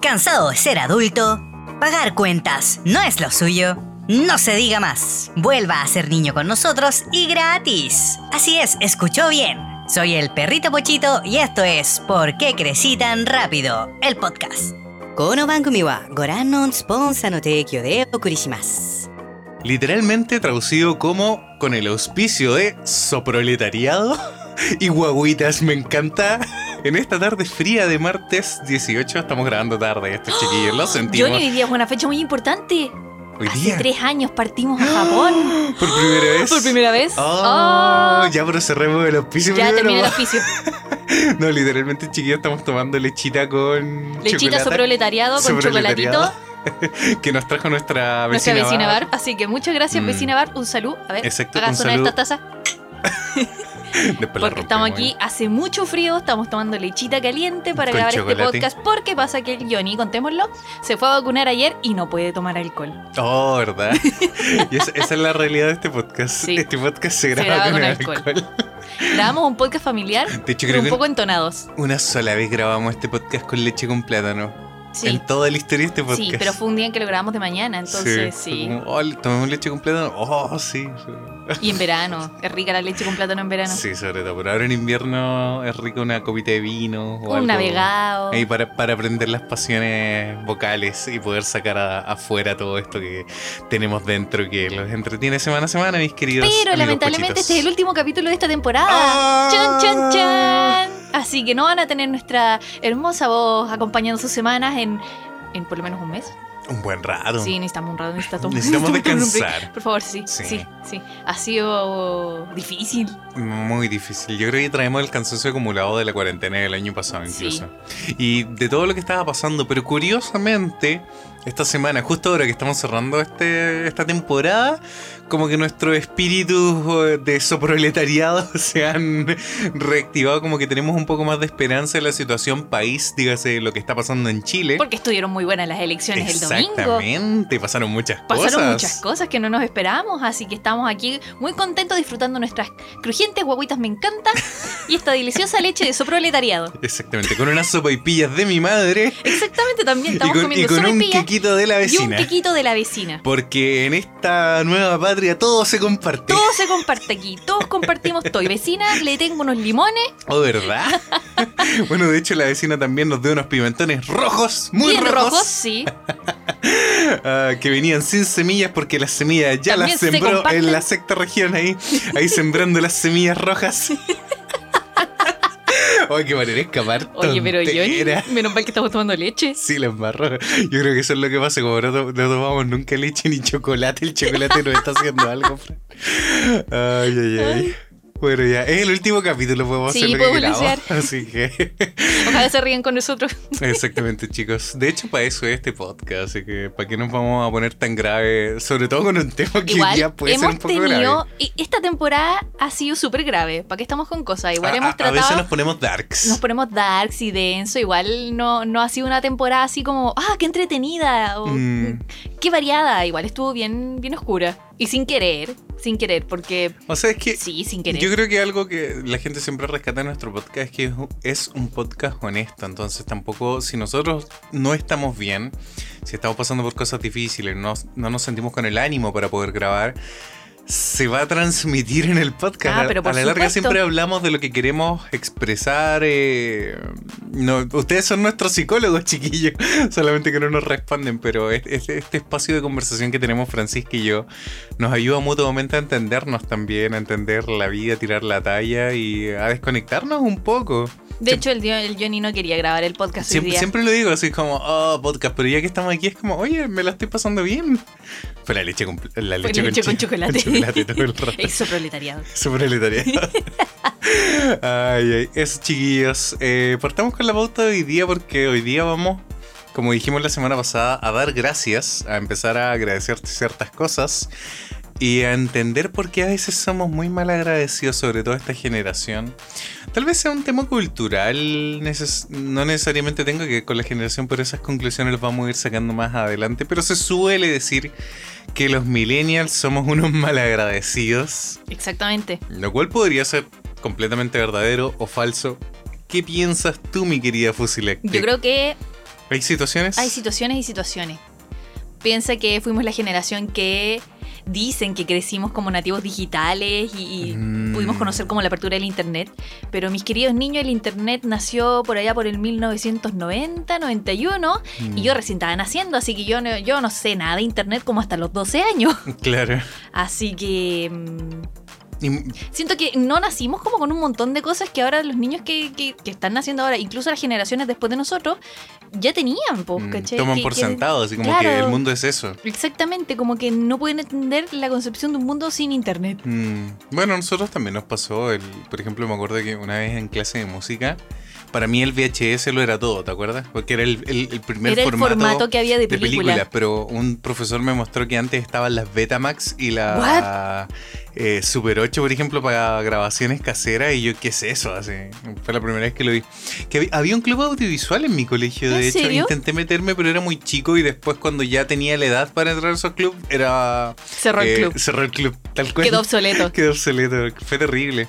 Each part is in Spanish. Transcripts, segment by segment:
¿Cansado de ser adulto? ¿Pagar cuentas no es lo suyo? No se diga más. Vuelva a ser niño con nosotros y gratis. Así es, escuchó bien. Soy el perrito Pochito y esto es ¿Por qué crecí tan rápido? El podcast. この番組はご覧のスポンサーの提供でお送りします。 Literalmente traducido como con el auspicio de soproletariado y guaguitas. Me encanta. En esta tarde fría de martes 18 estamos grabando tarde esto, chiquillos. Lo sentimos. Johnny, hoy día es una fecha muy importante. Hoy Hace día. tres años partimos a Japón. Por primera vez. Por primera vez. Oh, Oh, ya, pero cerremos el auspicio ya termina el auspicio. No, literalmente, chiquillos, estamos tomando lechita con. Lechita chocolate, soproletariado con chocolatito. Que nos trajo nuestra Nuestra vecina. vecina Bar. Bar. Así que muchas gracias, Mm. vecina Bar. Un saludo. A ver, Exacto, haga sonar saludo. esta taza. Después Porque estamos aquí, hace mucho frío, estamos tomando lechita caliente para Con grabar chocolate. este podcast. Porque pasa que el Johnny, contémoslo, se fue a vacunar ayer y no puede tomar alcohol. Oh, ¿verdad? y esa, esa es la realidad de este podcast. Sí. Este podcast se graba, graba con, con alcohol. alcohol. Grabamos un podcast familiar, De hecho, pero creo un que poco entonados. una sola vez grabamos este podcast con leche con plátano. Sí. En toda la historia de este podcast. Sí, pero fue un día en que lo grabamos de mañana, entonces fue sí. como, oh, tomemos leche con plátano. Oh, sí. Y en verano, es rica la leche con plátano en verano. Sí, sobre todo. Pero ahora en invierno es rico una copita de vino. O un algo navegado. Ahí para, para aprender las pasiones vocales y poder sacar a- afuera todo esto que tenemos dentro que los entretiene semana a semana, mis queridos. Pero amigos lamentablemente pochitos. este es el último capítulo de esta temporada. ¡Ah! ¡Chan, chan, chan! Así que no van a tener nuestra hermosa voz acompañando sus semanas en, en por lo menos un mes. Un buen rato. Sí, necesitamos un rato, necesitamos, Necesitamos descansar. Por favor, sí, Sí. sí, sí, Ha sido difícil. Muy difícil. Yo creo que traemos el cansancio acumulado de la cuarentena del año pasado incluso. Y de todo lo que estaba pasando. Pero curiosamente, esta semana, justo ahora que estamos cerrando este, esta temporada, como que nuestros espíritus eh, de soproletariado se han reactivado, como que tenemos un poco más de esperanza en la situación país, dígase lo que está pasando en Chile. Porque estuvieron muy buenas las elecciones el domingo. Exactamente, pasaron muchas Pasaron cosas. muchas cosas que no nos esperábamos, así que estamos aquí muy contentos disfrutando nuestras crujientes guaguitas, me encanta, y esta deliciosa leche de soproletariado. Exactamente, con unas sopaipillas de mi madre Exactamente, también y estamos con, y comiendo con un quequito de la y un vecina. quequito de la vecina. Porque en esta nueva patria todo se comparte. Todo se comparte aquí, todos compartimos todo. Y vecina, le tengo unos limones ¿Oh, verdad? bueno, de hecho la vecina también nos dio unos pimentones rojos, muy bien rojos, rojos, sí. ah, que venían sin semillas porque las semillas ya También las se sembró en la sexta región ahí, ahí sembrando las semillas rojas. Ay, qué manera de escapar. Oye, pero yo, menos mal que estamos tomando leche. Sí, la embarró. Yo creo que eso es lo que pasa, como no, no tomamos nunca leche ni chocolate, el chocolate nos está haciendo algo. Fran. Ay, ay, ay. Bueno, ya, es el último capítulo, podemos Sí, hacer. Así que, Ojalá se ríen con nosotros. exactamente, chicos. De hecho, para eso es este podcast, así que, ¿para qué nos vamos a poner tan grave? Sobre todo con un tema que Igual ya puede ser hemos un poco tenido. grave. y Esta temporada ha sido súper grave. ¿Para qué estamos con cosas? Igual A- hemos a, a tratado. veces nos ponemos darks. nos ponemos darks y denso. Igual no, no ha sido una temporada así como, ah, qué entretenida. O, Mm. Qué variada. Igual estuvo bien, bien oscura. Y sin querer, sin querer, porque O sea, es que sí, sin querer. Yo creo que algo que la gente siempre rescata en nuestro podcast es que es un podcast honesto. Entonces, tampoco, si nosotros no estamos bien, si estamos pasando por cosas difíciles, no, no nos sentimos con el ánimo para poder grabar, se va a transmitir en el podcast. Ah, A- pero por a la larga supuesto. siempre hablamos de lo que queremos expresar. eh, no, ustedes son nuestros psicólogos, chiquillos. Solamente que no nos responden, pero es- es- este espacio de conversación que tenemos Francisca y yo nos ayuda mutuamente a entendernos también, a entender la vida, a tirar la talla y a desconectarnos un poco. De hecho, el, el Johnny no quería grabar el podcast hoy Siempre, día. siempre lo digo así como, oh, podcast, pero ya que estamos aquí es como, oye, me la estoy pasando bien. Fue la leche con, la leche leche con chocolate. con chocolate todo el rato. Eso proletariado. Su proletariado. ay, ay, eso chiquillos. Eh, partamos con la pauta de hoy día porque hoy día vamos, como dijimos la semana pasada, a dar gracias, a empezar a agradecer ciertas cosas y a entender por qué a veces somos muy mal agradecidos, sobre todo esta generación. Tal vez sea un tema cultural, neces- no necesariamente tenga que ver con la generación, pero esas conclusiones las vamos a ir sacando más adelante. Pero se suele decir que los millennials somos unos malagradecidos. Exactamente. Lo cual podría ser completamente verdadero o falso. ¿Qué piensas tú, mi querida Fusilec? Yo creo que ¿Hay situaciones? Hay situaciones y situaciones. Piensa que fuimos la generación que dicen que crecimos como nativos digitales y, y Mm. pudimos conocer como la apertura del Internet. Pero mis queridos niños, el Internet nació por allá por el 1990, 91 y yo recién estaba naciendo, así que yo no, yo no sé nada de Internet como hasta los 12 años. Claro. Así que... mm, Siento que no nacimos como con un montón de cosas que ahora los niños que, que- que están naciendo ahora, incluso las generaciones después de nosotros, ya tenían, pues, ¿cachai? toman Que- por sentado, así como Claro. que el mundo es eso. Exactamente, como que no pueden entender la concepción de un mundo sin internet. Mm, Bueno, a nosotros también nos pasó, el, por ejemplo, me acuerdo que una vez en clase de música, para mí el VHS lo era todo, ¿te acuerdas? Porque era el, el- el primer Era el formato, formato que había de de película. película, pero un profesor me mostró que antes estaban las Betamax y la eh, Super 8, por ejemplo, para grabaciones caseras, y yo, ¿qué es eso? Así, fue la primera vez que lo vi. Que había, un club audiovisual en mi colegio, de ¿En hecho, serio? intenté meterme, pero era muy chico, y después cuando ya tenía la edad para entrar a esos clubs, era... Cerró el eh, club. Cerró el club, tal cual. Quedó obsoleto. Quedó obsoleto, fue terrible.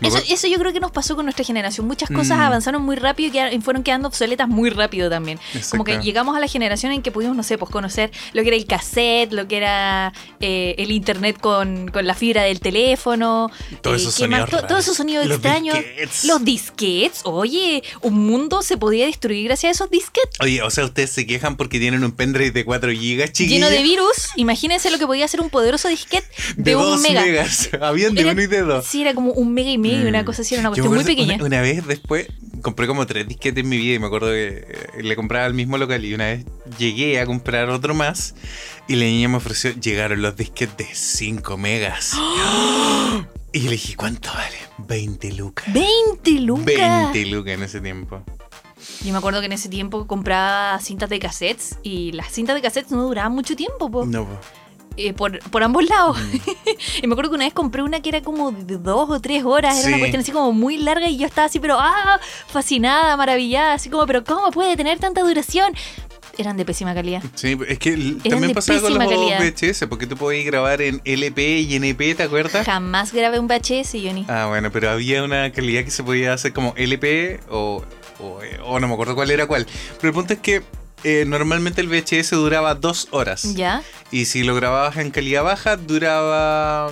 Eso, eso yo creo que nos pasó con nuestra generación. Muchas cosas Mm. avanzaron muy rápido y quedaron- y fueron quedando obsoletas muy rápido también. Como que llegamos a la generación en que pudimos, no sé, pues conocer lo que era el cassette, lo que era eh, el internet con, con la fibra del teléfono. Todos eh, esos sonidos To-. Todos esos sonidos Los extraños. disquetes. Los disquets. Oye, un mundo se podía destruir gracias a esos disquets. Oye, o sea, ustedes se quejan porque tienen un pendrive de 4 GB, chiquillos. Lleno de virus. Imagínense lo que podía hacer un poderoso disquete de, de un 2 mega. megas. Habían de Era- uno y de dos. Sí, era como un mega y medio, Mm. una cosa así, era una Yo cuestión muy pequeña. Una, una vez después compré como tres disquetes en mi vida y me acuerdo que eh, le compraba al mismo local y una vez llegué a comprar otro más y la niña me ofreció, llegaron los disquetes de 5 megas. y le dije, ¿cuánto vale? 20 lucas. 20 lucas. 20 lucas en ese tiempo. Yo me acuerdo que en ese tiempo compraba cintas de cassettes y las cintas de cassettes no duraban mucho tiempo po, No, po. Eh, por, por ambos lados. Mm. y me acuerdo que una vez compré una que era como de dos o tres horas, era una cuestión así como muy larga y yo estaba así, pero ah, fascinada, maravillada, así como, pero ¿cómo puede tener tanta duración? Eran de pésima calidad. Sí, es que Eran también pasaba con los calidad. VHS, porque tú podías grabar en LP y NP, ¿te acuerdas? Jamás grabé un VHS, Johnny. Ah, bueno, pero había una calidad que se podía hacer como LP o, o, o no me acuerdo cuál era cuál. Pero el punto es que eh, normalmente el VHS duraba dos horas. ¿Ya? Y si lo grababas en calidad baja, duraba.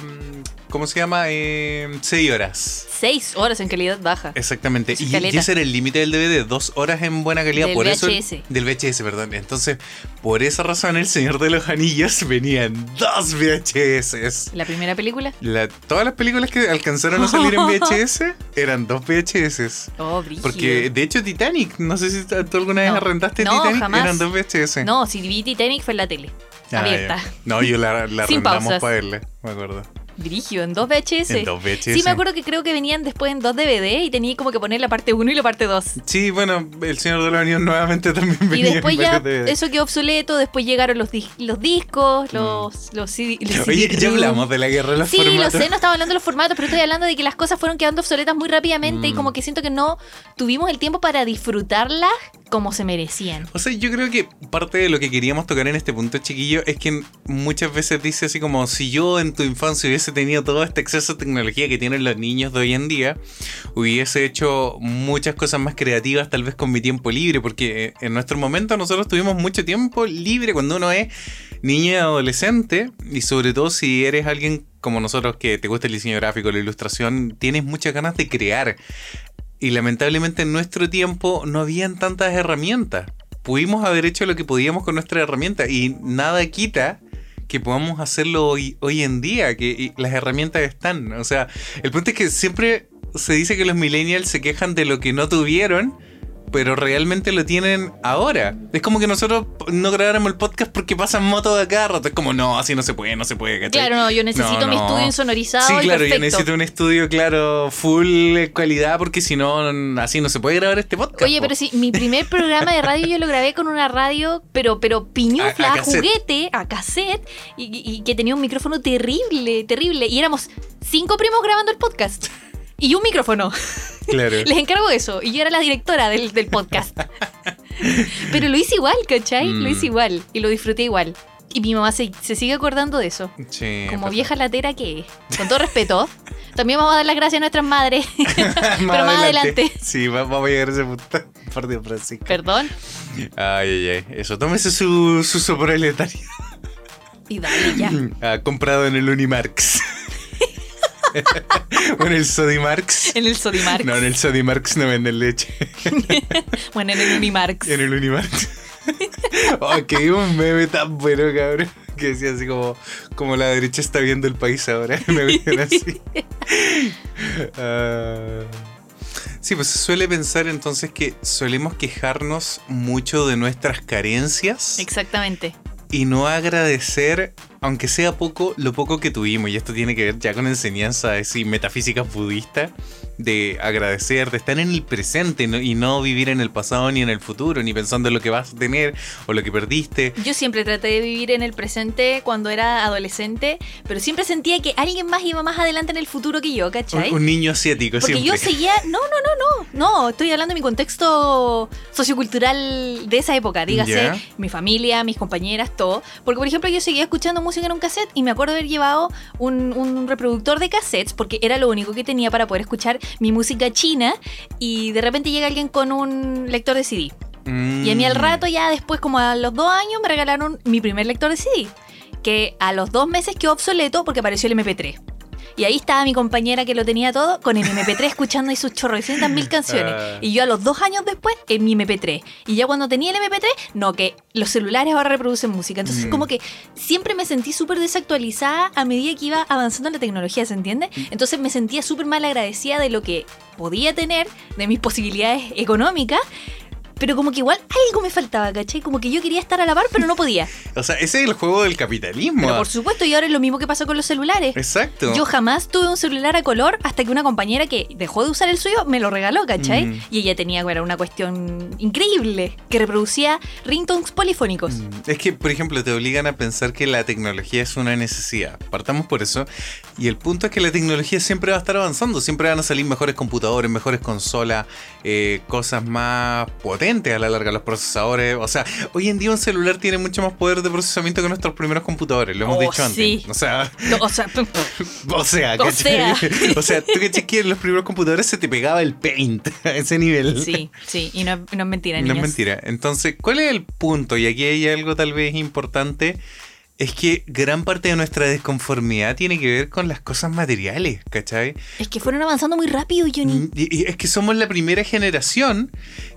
¿Cómo se llama? Eh, seis horas. Seis horas en calidad baja. Exactamente. Eso es Y, ese era el límite del DVD, dos horas en buena calidad. Del por eso VHS. del VHS, perdón. Entonces, por esa razón, El Señor de los Anillos venían dos VHS. La primera película. La- todas las películas que alcanzaron a salir en VHS eran dos VHS. Oh, brígido. Porque, de hecho, Titanic, no sé si tú alguna vez No. arrendaste No, Titanic, jamás. eran dos VHS. No, si vi Titanic fue en la tele. Ah, abierta. ya. No, yo la, la arrendamos para verla, me acuerdo. Brígido, en dos VHS. En dos VHS. Sí, me acuerdo que creo que venían después en dos DVD y tenía como que poner la parte 1 y la parte 2. Sí, bueno, El Señor de los Anillos nuevamente también Y venía después en ya DVD. eso quedó obsoleto, después llegaron los, dis- los discos, los, los CD. los Oye, CD-ROM. ya hablamos de la guerra de los Sí, formatos. lo sé, no estaba hablando de los formatos, pero estoy hablando de que las cosas fueron quedando obsoletas muy rápidamente y Mm. como que siento que no tuvimos el tiempo para disfrutarlas como se merecían. O sea, yo creo que parte de lo que queríamos tocar en este punto, chiquillo, es que muchas veces dice así como si yo en tu infancia hubiese tenido todo este exceso de tecnología que tienen los niños de hoy en día, hubiese hecho muchas cosas más creativas tal vez con mi tiempo libre, porque eh, en nuestro momento nosotros tuvimos mucho tiempo libre cuando uno es niño y adolescente, y sobre todo si eres alguien como nosotros que te gusta el diseño gráfico, la ilustración, tienes muchas ganas de crear. Y lamentablemente en nuestro tiempo no habían tantas herramientas. Pudimos haber hecho lo que podíamos con nuestra herramienta y nada quita que podamos hacerlo hoy, hoy en día, que las herramientas están. O sea, el punto es que siempre se dice que los millennials se quejan de lo que no tuvieron, pero realmente lo tienen ahora. Es como que nosotros no grabáramos el podcast porque pasan motos de cada rato. Es como, no, así no se puede, no se puede, ¿cachai? Claro, no, yo necesito No, mi no. estudio insonorizado Sí, y claro, yo necesito un estudio, claro, full calidad, porque si no, así no se puede grabar este podcast. Oye, po. pero sí, mi primer programa de radio yo lo grabé con una radio, pero, pero piñufla, A- a, juguete, a cassette, y- y que tenía un micrófono terrible, terrible. Y éramos cinco primos grabando el podcast. Y un micrófono. Claro. Les encargo eso. Y yo era la directora del, del podcast. Pero lo hice igual, ¿cachai? Lo Mm. hice igual. Y lo disfruté igual. Y mi mamá se, se sigue acordando de eso. Sí, Como vieja latera que es. Con todo respeto. También vamos a dar las gracias a nuestras madres. Pero más adelante. Sí, va- vamos a llegar a ese punto. Por Dios, Francisco. Perdón. Ay, ay, ay. Eso, tómese su, su soproletario. Y dale ya. Ah, comprado en el Unimarx. O en el Sodimarx. En el Sodimarx. No, en el Sodimarx no venden leche. Bueno, en el Unimarx. En el Unimarx. oh, que vi un meme tan bueno, cabrón. Que decía así como, como la derecha está viendo el país ahora. Me veían así. Ah. sí, pues se suele pensar entonces que solemos quejarnos mucho de nuestras carencias Exactamente. Y no agradecer, aunque sea poco, lo poco que tuvimos. Y esto tiene que ver ya con enseñanza así, metafísicas budistas, de agradecer, de estar en el presente ¿no? y no vivir en el pasado ni en el futuro, ni pensando en lo que vas a tener o lo que perdiste. Yo siempre traté de vivir en el presente cuando era adolescente, pero siempre sentía que alguien más iba más adelante en el futuro que yo, ¿cachai? un niño asiático Porque siempre. yo seguía. No, no, no, no. No, estoy hablando de mi contexto sociocultural de esa época. Dígase, mi familia, mis compañeras, todo. Porque, por ejemplo, yo seguía escuchando música en un cassette y me acuerdo haber llevado un, un reproductor de cassettes porque era lo único que tenía para poder escuchar mi música china. Y de repente llega alguien con un lector de CD. Y a mí al Mm. rato, ya después, como a los dos años, me regalaron mi primer lector de CD. Que a los dos meses quedó obsoleto porque apareció el MP3. Y ahí estaba mi compañera que lo tenía todo con el MP3 escuchando ahí sus chorrocientas mil canciones. Ah. Y yo a los dos años después en mi MP3. Y ya cuando tenía el MP3, no, que los celulares ahora reproducen música. Entonces Mm. como que siempre me sentí súper desactualizada a medida que iba avanzando la tecnología, ¿se entiende? Mm. Entonces me sentía súper mal agradecida de lo que podía tener, de mis posibilidades económicas. Pero como que igual algo me faltaba, ¿cachai? Como que yo quería estar a la par, pero no podía. O sea, ese es el juego del capitalismo. Pero por supuesto, y ahora es lo mismo que pasa con los celulares. Exacto. Yo jamás tuve un celular a color hasta que una compañera que dejó de usar el suyo me lo regaló, ¿cachai? Mm. Y ella tenía era una cuestión increíble que reproducía ringtones polifónicos. Mm, Es que, por ejemplo, te obligan a pensar que la tecnología es una necesidad. Partamos por eso. Y el punto es que la tecnología siempre va a estar avanzando. Siempre van a salir mejores computadores, mejores consolas, eh, cosas más potentes a la larga, los procesadores. O sea, hoy en día un celular tiene mucho más poder de procesamiento que nuestros primeros computadores. Lo hemos Oh, dicho antes. sí. O sea, No, O sea, o sea, O sea. o sea, tú que que en los primeros computadores se te pegaba el paint a ese nivel. sí, sí, y no, es- no es mentira, No niñas. es mentira. Entonces, ¿cuál es el punto? Y aquí hay algo tal vez importante. Es que gran parte de nuestra desconformidad tiene que ver con las cosas materiales, ¿cachai? Es que fueron avanzando muy rápido, Johnny. Y, y es que somos la primera generación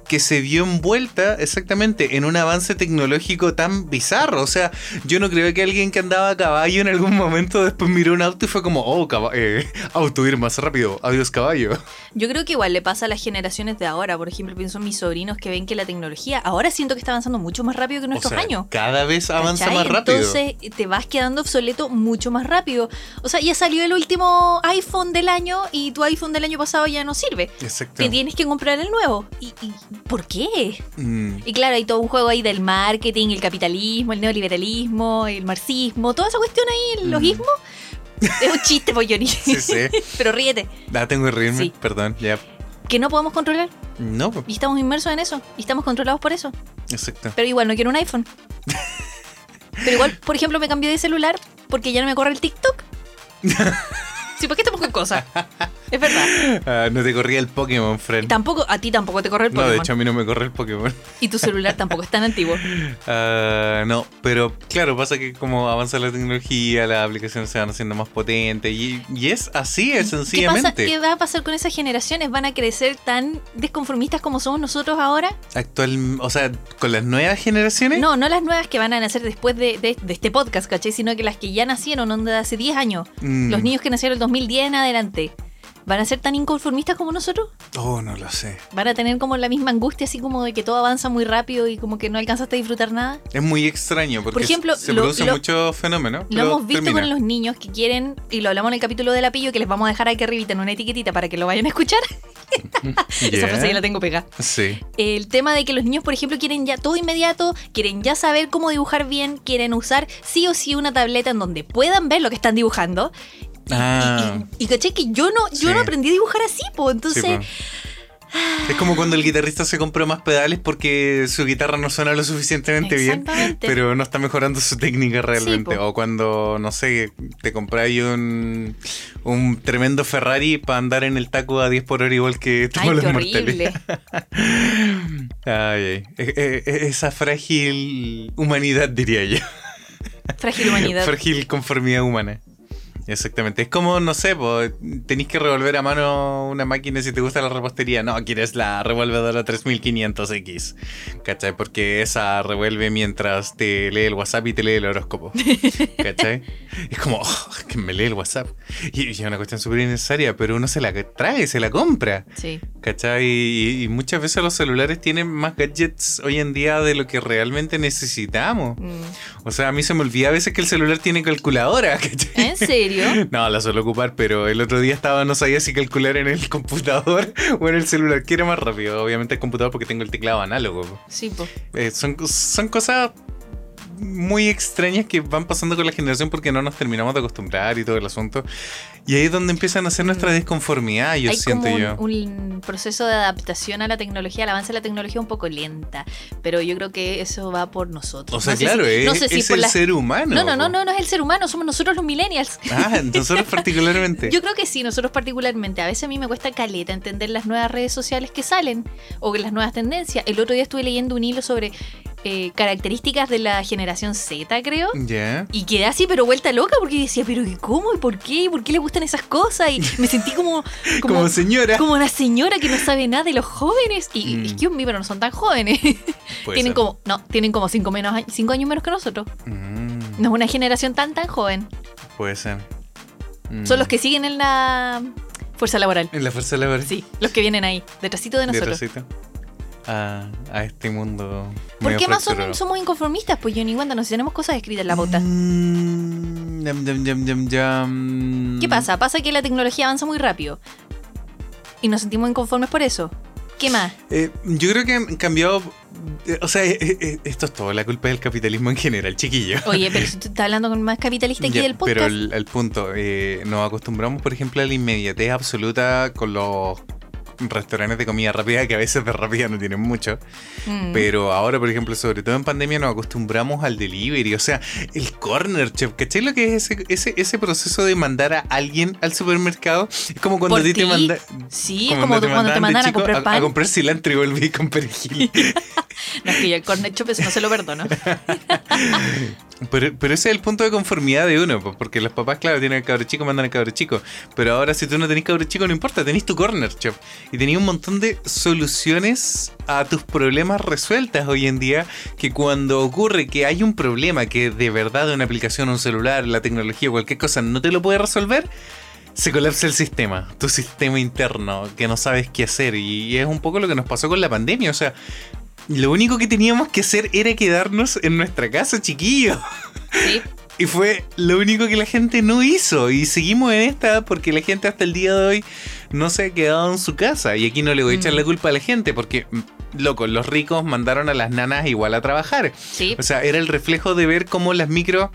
que se vio envuelta exactamente en un avance tecnológico tan bizarro. O sea, yo no creo que alguien que andaba a caballo en algún momento después miró un auto y fue como, oh, eh, auto ir más rápido, adiós caballo. Yo creo que igual le pasa a las generaciones de ahora. Por ejemplo, pienso en mis sobrinos que ven que la tecnología ahora siento que está avanzando mucho más rápido que O nuestros sea, años. cada vez avanza ¿Cachai? más rápido. Entonces te vas quedando obsoleto mucho más rápido. O sea, ya salió el último iPhone del año y tu iPhone del año pasado ya no sirve. Exacto. Te tienes que comprar el nuevo. ¿Y, y por qué? Mm. Y claro, hay todo un juego ahí del marketing, el capitalismo, el neoliberalismo, el marxismo, toda esa cuestión ahí, el Mm. logismo. Es un chiste, pues, Johnny. Sí, sí. Pero ríete. Ah, tengo que reírme, Sí. perdón, ya. Que no podemos controlar. No, pues, Y estamos inmersos en eso. Y estamos controlados por eso. exacto. Pero igual no quiero un iPhone. Pero igual, por ejemplo, me cambié de celular porque ya no me corre el TikTok. Sí, ¿por qué estamos con cosas? Es verdad. Ah, no te corría el Pokémon, friend. Tampoco, a ti tampoco te corre el No, Pokémon. de hecho a mí no me corre el Pokémon. Y tu celular tampoco es tan antiguo. Ah, no, pero claro, pasa que como avanza la tecnología, las aplicaciones se van haciendo más potentes y, y es así, es ¿Qué, pasa, sencillamente. ¿Qué va a pasar con esas generaciones? ¿Van a crecer tan desconformistas como somos nosotros ahora? Actual, o sea, con las nuevas generaciones. No, no las nuevas que van a nacer después de, de- de este podcast, ¿cachai? Sino que las que ya nacieron onda, hace 10 años. Mm. Los niños que nacieron 2010 en adelante. ¿Van a ser tan inconformistas como nosotros? Oh, no lo sé. ¿Van a tener como la misma angustia, así como de que todo avanza muy rápido y como que no alcanzaste a disfrutar nada? Es muy extraño porque Por ejemplo, se producen muchos fenómenos. Lo hemos visto termina. con los niños que quieren, y lo hablamos en el capítulo del apillo, que les vamos a dejar aquí arribita en una etiquetita para que lo vayan a escuchar. Esa frase ya la tengo pegada. Sí. El tema de que los niños, por ejemplo, quieren ya todo inmediato, quieren ya saber cómo dibujar bien, quieren usar sí o sí una tableta en donde puedan ver lo que están dibujando. Y, Ah. y, y- y caché que yo no, yo Sí. no aprendí a dibujar así, pues Sí, entonces po. Es como cuando el guitarrista se compra más pedales porque su guitarra no suena lo suficientemente bien, pero no está mejorando su técnica realmente. o cuando, no sé, te compráis un, un tremendo Ferrari para andar en el taco a 10 por hora igual que todos Ay, los qué mortales. horrible. Ay, ay. Eh, eh, eh, Esa frágil humanidad, diría yo. Frágil humanidad. Frágil conformidad humana. Exactamente. Es como, no sé, tenéis que revolver a mano una máquina si te gusta la repostería. No, quieres la revolvedora 3500X. ¿Cachai? Porque esa revuelve mientras te lee el WhatsApp y te lee el horóscopo. ¿Cachai? Es como, oh, que me lee el WhatsApp. Y, y es una cuestión súper innecesaria, pero uno se la trae, se la compra. Sí. ¿Cachai? Y, y muchas veces los celulares tienen más gadgets hoy en día de lo que realmente necesitamos. Mm. O sea, a mí se me olvida a veces que el celular tiene calculadora, ¿cachai? ¿En serio? No, la suelo ocupar, pero el otro día estaba, no sabía si calcular en el computador o en el celular. ¿Qué era más rápido? Obviamente el computador porque tengo el teclado análogo. Sí, po. Eh, son, son cosas muy extrañas que van pasando con la generación porque no nos terminamos de acostumbrar y todo el asunto. Y ahí es donde empiezan a hacer nuestra desconformidad, yo Hay siento como un, yo. un proceso de adaptación a la tecnología, al avance de la tecnología un poco lenta, pero yo creo que eso va por nosotros. O sea, No claro, si- es, no sé si es el ser humano. No, no, no, no, no es el ser humano, somos nosotros los millennials. Ah, nosotros particularmente. Yo creo que sí, nosotros particularmente. A veces a mí me cuesta caleta entender las nuevas redes sociales que salen o las nuevas tendencias. El otro día estuve leyendo un hilo sobre eh, características de la generación Z, creo. Ya. Y quedé así, pero vuelta loca, porque decía, pero ¿y cómo? ¿Y por qué? ¿Y por qué le gustan esas cosas? Y me sentí como, Como, como, señora. como una señora que no sabe nada de los jóvenes. Y Mm. es que mí, pero no son tan jóvenes. Puede tienen ser. como, no, tienen como cinco, menos, cinco años menos que nosotros. Mm, No es una generación tan, tan joven. puede ser. Mm. Son los que siguen en la fuerza laboral. En la fuerza laboral. Sí, los que vienen ahí, detrásito de nosotros. Detrásito. A, a este mundo. ¿Por qué más somos, somos inconformistas? Pues Johnny, cuéntanos, si tenemos cosas escritas en la bota. Mm, yam, yam, yam, yam, yam. ¿Qué pasa? Pasa que la tecnología avanza muy rápido. Y nos sentimos inconformes por eso. ¿Qué más? Eh, yo creo que han cambiado. eh, O sea, eh, esto es todo la culpa del capitalismo en general, chiquillo. Oye, pero si tú estás hablando con más capitalista aquí Ya, del podcast. Pero el, el punto, nos acostumbramos, por ejemplo, a la inmediatez absoluta con los restaurantes de comida rápida, que a veces de rápida no tienen mucho. Mm. Pero ahora, por ejemplo, sobre todo en pandemia, nos acostumbramos al delivery. O sea, el corner chef. ¿Cachai lo que es ese, ese, ese proceso de mandar a alguien al supermercado? Es como cuando ¿Por a ti te mandan. Sí, como cuando te a comprar pan. A, comprar cilantro y volví con perejil. No, es que yo el cornet eso no se lo perdono. pero, pero ese es el punto de conformidad de uno, porque los papás, claro, tienen el cabro chico, mandan al cabro chico. Pero ahora, si tú no tenés cabro chico, no importa, tenés tu corner chef. Y tenés un montón de soluciones a tus problemas resueltas hoy en día. Que cuando ocurre que hay un problema que de verdad una aplicación, un celular, la tecnología, cualquier cosa no te lo puede resolver. Se colapsa el sistema, tu sistema interno, que no sabes qué hacer. Y es un poco lo que nos pasó con la pandemia. O sea, lo único que teníamos que hacer era quedarnos en nuestra casa, chiquillos. Sí. Y fue lo único que la gente no hizo. Y seguimos en esta porque la gente hasta el día de hoy no se ha quedado en su casa. Y aquí no le voy a echar Mm. la culpa a la gente porque, mm, loco, los ricos mandaron a las nanas igual a trabajar. Sí. O sea, era el reflejo de ver cómo las micro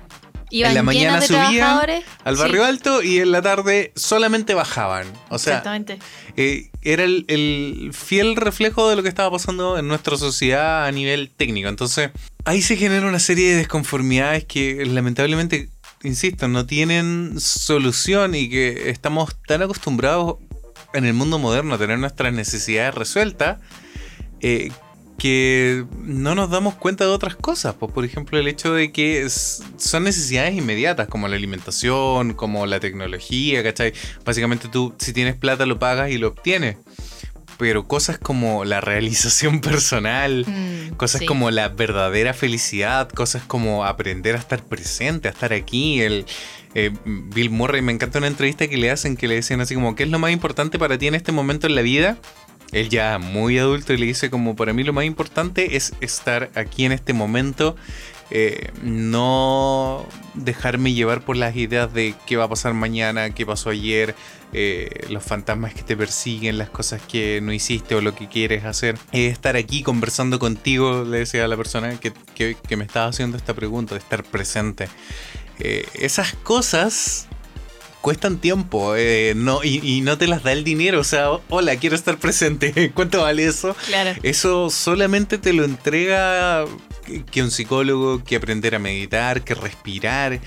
Iban en la mañana subían al Sí, barrio alto y en la tarde solamente bajaban. O sea, Exactamente. eh, era el, el fiel reflejo de lo que estaba pasando en nuestra sociedad a nivel técnico. Entonces, ahí se genera una serie de desconformidades que lamentablemente, insisto, no tienen solución y que estamos tan acostumbrados en el mundo moderno a tener nuestras necesidades resueltas. eh, que no nos damos cuenta de otras cosas, pues por ejemplo el hecho de que es- son necesidades inmediatas como la alimentación, como la tecnología, ¿cachai? Básicamente tú si tienes plata lo pagas y lo obtienes, pero cosas como la realización personal, Mm, cosas sí. como la verdadera felicidad, cosas como aprender a estar presente, a estar aquí, el... eh, Bill Murray, me encanta una entrevista que le hacen que le decían así como, ¿qué es lo más importante para ti en este momento en la vida? Él ya muy adulto y le dice como para mí lo más importante es estar aquí en este momento, eh, no dejarme llevar por las ideas de qué va a pasar mañana, qué pasó ayer, eh, los fantasmas que te persiguen, las cosas que no hiciste o lo que quieres hacer. Es estar aquí conversando contigo, le decía a la persona que, me estaba haciendo esta pregunta, de estar presente. Eh, esas cosas cuestan tiempo eh, no, y, y no te las da el dinero. O sea, hola, quiero estar presente. ¿Cuánto vale eso? Claro. Eso solamente te lo entrega que- que un psicólogo, que aprender a meditar, que respirar,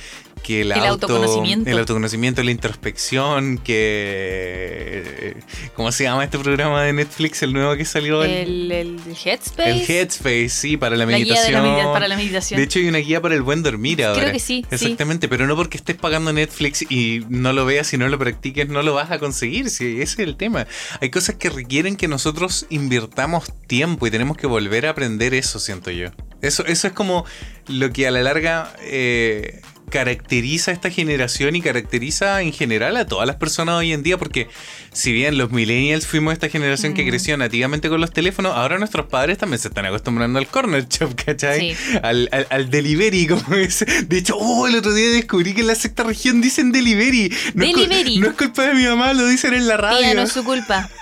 que el, El auto- autoconocimiento. el autoconocimiento, la introspección, que ¿cómo se llama este programa de Netflix, el nuevo que salió? El, el Headspace. el Headspace, sí, para la La guía de meditación. la para la meditación. De hecho, hay una guía para el buen dormir ahora. que sí, sí. Exactamente, pero no porque estés pagando Netflix y no lo veas y no lo practiques, no lo vas a conseguir. Sí, ese es el tema. Hay cosas que requieren que nosotros invirtamos tiempo y tenemos que volver a aprender eso, siento yo. Eso, eso es como lo que a la larga eh, caracteriza a esta generación y caracteriza en general a todas las personas hoy en día, porque si bien los millennials fuimos esta generación que creció nativamente con los teléfonos, ahora nuestros padres también se están acostumbrando al corner shop, ¿cachai? Sí. Al, al- al delivery, como es. De hecho, oh, el otro día descubrí que en la sexta región dicen delivery. No Es, Delivery. cul- no es culpa de mi mamá, lo dicen en la radio. Tía, no es su culpa.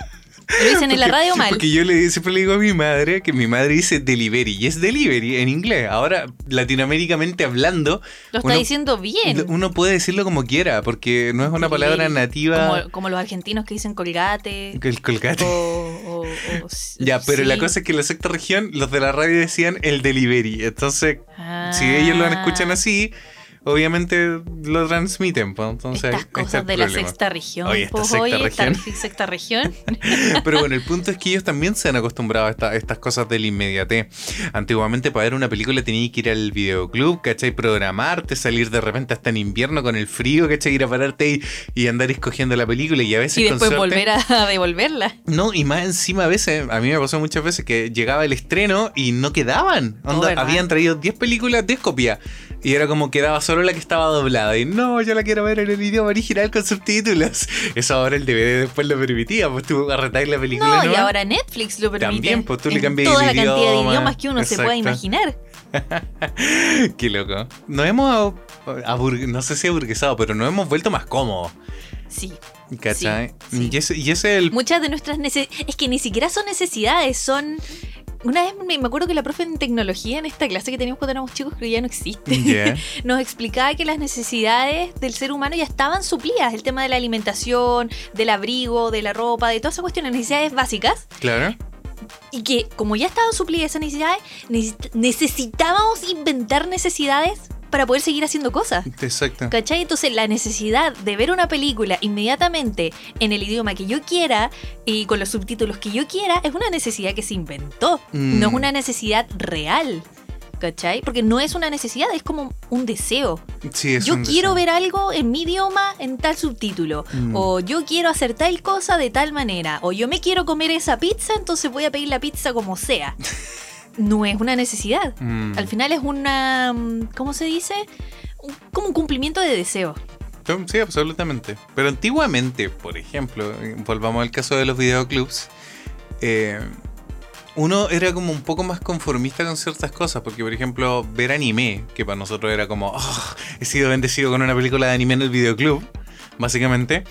Lo dicen en la Porque- radio mal. Porque yo le, siempre le digo a mi madre que mi madre dice delivery y es delivery en inglés. Ahora, latinoaméricamente hablando, Lo está uno- diciendo bien. uno puede decirlo como quiera porque no es una palabra nativa. Como, como los argentinos que dicen colgate. El colgate. O, o- o- Ya, pero la cosa es que en la sexta región los de la radio decían el delivery. Entonces, si ellos lo escuchan Ah, así, obviamente lo transmiten. pues, Entonces, Estas cosas de la sexta región. Oye, esta pues, sexta oye, región. esta sexta región. Pero bueno, el punto es que ellos también se han acostumbrado a esta- estas cosas del inmediatez. Antiguamente para ver una película tenías que ir al videoclub, ¿cachai? Programarte, salir de repente hasta en invierno con el frío, ¿cachai? Ir a pararte y, y andar escogiendo la película y a veces y con después suerte- volver a, devolverla. No, y más encima a veces, a mí me pasó muchas veces que llegaba el estreno y no quedaban. Oh, habían traído 10 películas de copia. Y era como quedaba solo la que estaba doblada. Y no, yo la quiero ver en el idioma original con subtítulos. Eso ahora el DVD después lo permitía. Pues tú arretáis la película. No, y ahora Netflix lo permite. También, pues, tú le cambias Toda el la cantidad de idioma. idiomas que uno se pueda imaginar. Qué loco. Nos hemos, no sé si aburguesado, pero nos hemos vuelto más cómodos. Sí. ¿Cachai? Sí, sí. Y, ese, y ese es el... Muchas de nuestras necesidades. Es que ni siquiera son necesidades, son. Una vez me me acuerdo que la profe en tecnología, en esta clase que teníamos cuando éramos chicos, que ya no existe, Yeah. nos explicaba que las necesidades del ser humano ya estaban suplidas. El tema de la alimentación, del abrigo, de la ropa, de todas esas cuestiones, necesidades básicas. Claro. Y que como ya estaban suplidas esas necesidades, neces- necesitábamos inventar necesidades para poder seguir haciendo cosas. Exacto. ¿Cachai? Entonces la necesidad de ver una película inmediatamente en el idioma que yo quiera y con los subtítulos que yo quiera es una necesidad que se inventó. Mm. No es una necesidad real. ¿Cachai? Porque no es una necesidad, es como un deseo. Sí, es yo un quiero deseo. ver algo en mi idioma en tal subtítulo. Mm. O yo quiero hacer tal cosa de tal manera. O yo me quiero comer esa pizza, entonces voy a pedir la pizza como sea. no es una necesidad. Mm. Al final es una. mm, ¿Cómo se dice? Un- como un cumplimiento de deseo. Sí, absolutamente. Pero antiguamente, por ejemplo, volvamos al caso de los videoclubs, eh, uno era como un poco más conformista con ciertas cosas, porque por ejemplo, ver anime, que para nosotros era como, "Oh, he sido bendecido con una película de anime en el videoclub, básicamente,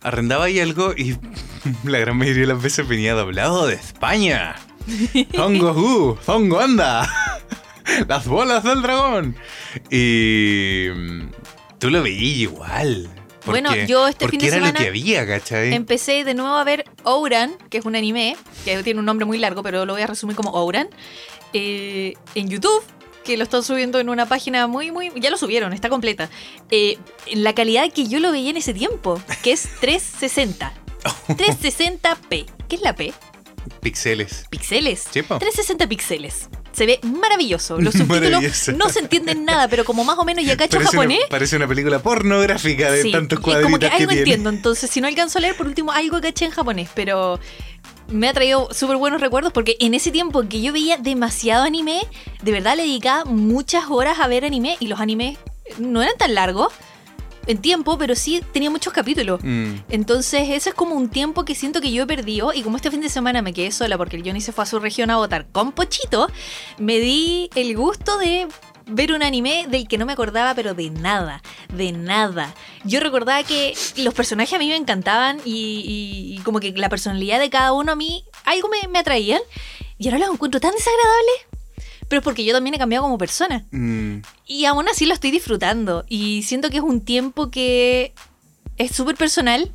arrendaba ahí algo y la gran mayoría de las veces venía doblado de España. Zongo Hu, Zongo Anda, las bolas del dragón. Y mm, tú lo veías igual. Bueno, porque- yo este fin de era semana lo que había, ¿cachai? Empecé de nuevo a ver Ouran, que es un anime, que tiene un nombre muy largo, pero lo voy a resumir como Ouran, eh, en YouTube, que lo están subiendo en una página muy, muy... Ya lo subieron, está completa. Eh, en la calidad que yo lo veía en ese tiempo, que es 360. 360p. ¿Qué es la P? Pixeles. Píxeles. Sí, po. 360 píxeles. Se ve maravilloso. Los subtítulos Maravilloso. no se entienden nada, pero como más o menos ya cacho Parece japonés... una, parece una película pornográfica de Sí, tantos y cuadritos como que algo tiene. entiendo, entonces si no alcanzo a leer, por último algo caché en japonés, pero me ha traído súper buenos recuerdos porque en ese tiempo que yo veía demasiado anime, de verdad le dedicaba muchas horas a ver anime y los animes no eran tan largos en tiempo, pero sí tenía muchos capítulos. Mm, Entonces, eso es como un tiempo que siento que yo he perdido. Y como este fin de semana me quedé sola porque el Johnny se fue a su región a votar con Pochito, me di el gusto de ver un anime del que no me acordaba, pero de nada, de nada. Yo recordaba que los personajes a mí me encantaban y, y- y como que la personalidad de cada uno a mí algo me, me atraían. Y ahora los encuentro tan desagradables. Pero es porque yo también he cambiado como persona. mm, Y aún así lo estoy disfrutando. Y siento que es un tiempo que es súper personal.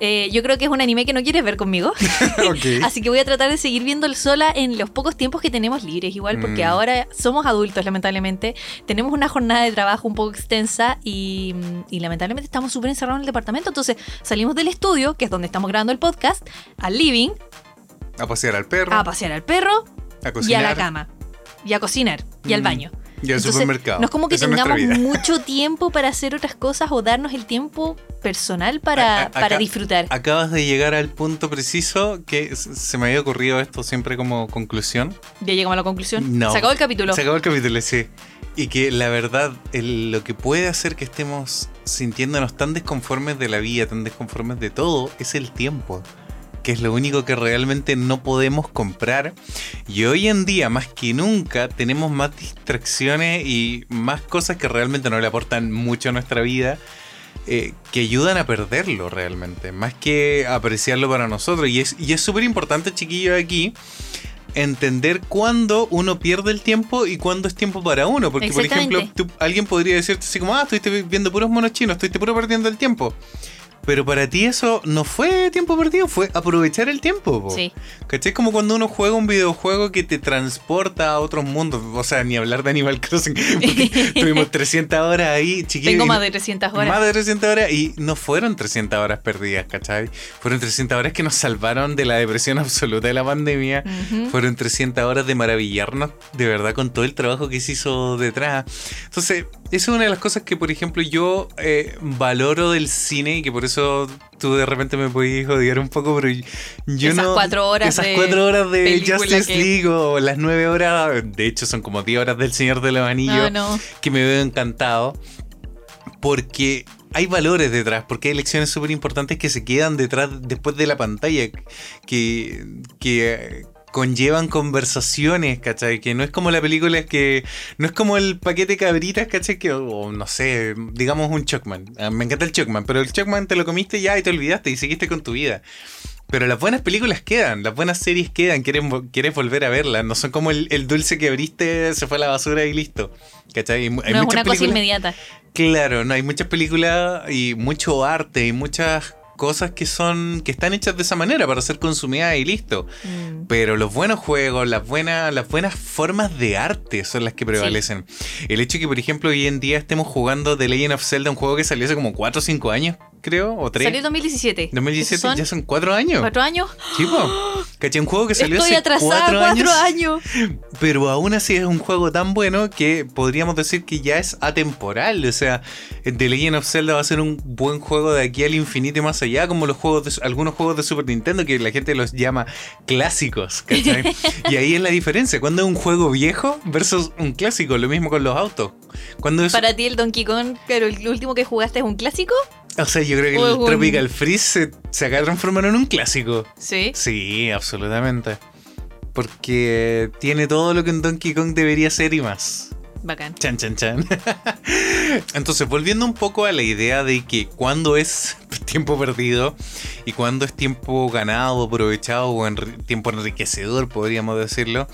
Eh, yo creo que es un anime que no quieres ver conmigo. Así que voy a tratar de seguir viéndolo sola en los pocos tiempos que tenemos libres, igual, porque Mm. ahora somos adultos, lamentablemente. Tenemos una jornada de trabajo un poco extensa y, y lamentablemente estamos súper encerrados en el departamento. Entonces salimos del estudio, que es donde estamos grabando el podcast, al living, A pasear al perro, a pasear al perro a y a la cama. Y a cocinar y al Mm. baño. Y al Entonces, supermercado. No es como que Esa tengamos mucho tiempo para hacer otras cosas o darnos el tiempo personal A- para, a- para acá- disfrutar. Acabas de llegar al punto preciso que se me había ocurrido esto siempre como conclusión. Ya llegamos a la conclusión. No. Se acabó el capítulo. Se acabó el capítulo, sí. Y que la verdad, el- lo que puede hacer que estemos sintiéndonos tan desconformes de la vida, tan desconformes de todo, es el tiempo. Que es lo único que realmente no podemos comprar. Y hoy en día, más que nunca, tenemos más distracciones y más cosas que realmente no le aportan mucho a nuestra vida. eh, que ayudan a perderlo realmente, más que apreciarlo para nosotros. Y es y es súper importante, chiquillos, aquí, entender cuándo uno pierde el tiempo y cuándo es tiempo para uno. Porque, por ejemplo, tú- alguien podría decirte así como, ah, estuviste viendo puros monos chinos, estuviste puro perdiendo el tiempo. Pero para ti eso no fue tiempo perdido, fue aprovechar el tiempo. po. Sí. ¿Cachai? Como cuando uno juega un videojuego que te transporta a otros mundos. O sea, ni hablar de Animal Crossing. Tuvimos 300 horas ahí, chiquillos. Tengo más de 300 horas. más de 300 horas y no fueron 300 horas perdidas, ¿cachai? Fueron 300 horas que nos salvaron de la depresión absoluta de la pandemia. Fueron 300 horas de maravillarnos de verdad con todo el trabajo que se hizo detrás. Entonces, esa es una de las cosas que, por ejemplo, yo eh, valoro del cine y que por eso tú de repente me podías odiar un poco, pero yo Esas no... cuatro horas Esas de cuatro horas de Justice que- League o las nueve horas, de hecho son como 10 horas del Señor de los Anillos No, no. que me veo encantado porque hay valores detrás, porque hay lecciones súper importantes que se quedan detrás después de la pantalla, que, que conllevan conversaciones, ¿cachai? Que no es como la película que... No es como el paquete cabritas, ¿cachai? Que, o no sé, digamos un Chuckman. Ah, Me encanta el Chuckman, pero el Chuckman te lo comiste ya y te olvidaste y seguiste con tu vida. Pero las buenas películas quedan, las buenas series quedan, quieres, quieres volver a verlas. No son como el, el dulce que abriste, se fue a la basura y listo. ¿Cachai? Hay no es una cosa películas- inmediata. Claro, no, hay muchas películas y mucho arte y muchas cosas que son que están hechas de esa manera para ser consumidas y listo. Mm. Pero los buenos juegos, las buenas, las buenas formas de arte son las que prevalecen. El hecho de que, por ejemplo, hoy en día estemos jugando The Legend of Zelda, un juego que salió hace como 4 o 5 años, creo, o 3. Salió en 2017. 2017, Son ya son 4 años. ¿Cuatro años? Sí, po. ¿Cachai? Un juego que salió Estoy hace atrasada 4 cuatro años. años. Pero aún así es un juego tan bueno que podríamos decir que ya es atemporal. O sea, The Legend of Zelda va a ser un buen juego de aquí al infinito y más allá, como los juegos de, algunos juegos de Super Nintendo que la gente los llama clásicos. ¿cachai? y ahí es la diferencia. Cuando es un juego viejo versus un clásico, lo mismo con los autos. Cuando es, Para ti el Donkey Kong, pero el último que jugaste es un clásico. O sea, yo creo que el un- Tropical Freeze se, se acaba de transformar en un clásico. Sí. Sí, absolutamente. Porque tiene todo lo que un Donkey Kong debería ser y más. Bacán. Chan, chan, chan. Entonces, volviendo un poco a la idea de que cuando es tiempo perdido y cuando es tiempo ganado, aprovechado o enri- tiempo enriquecedor, podríamos decirlo,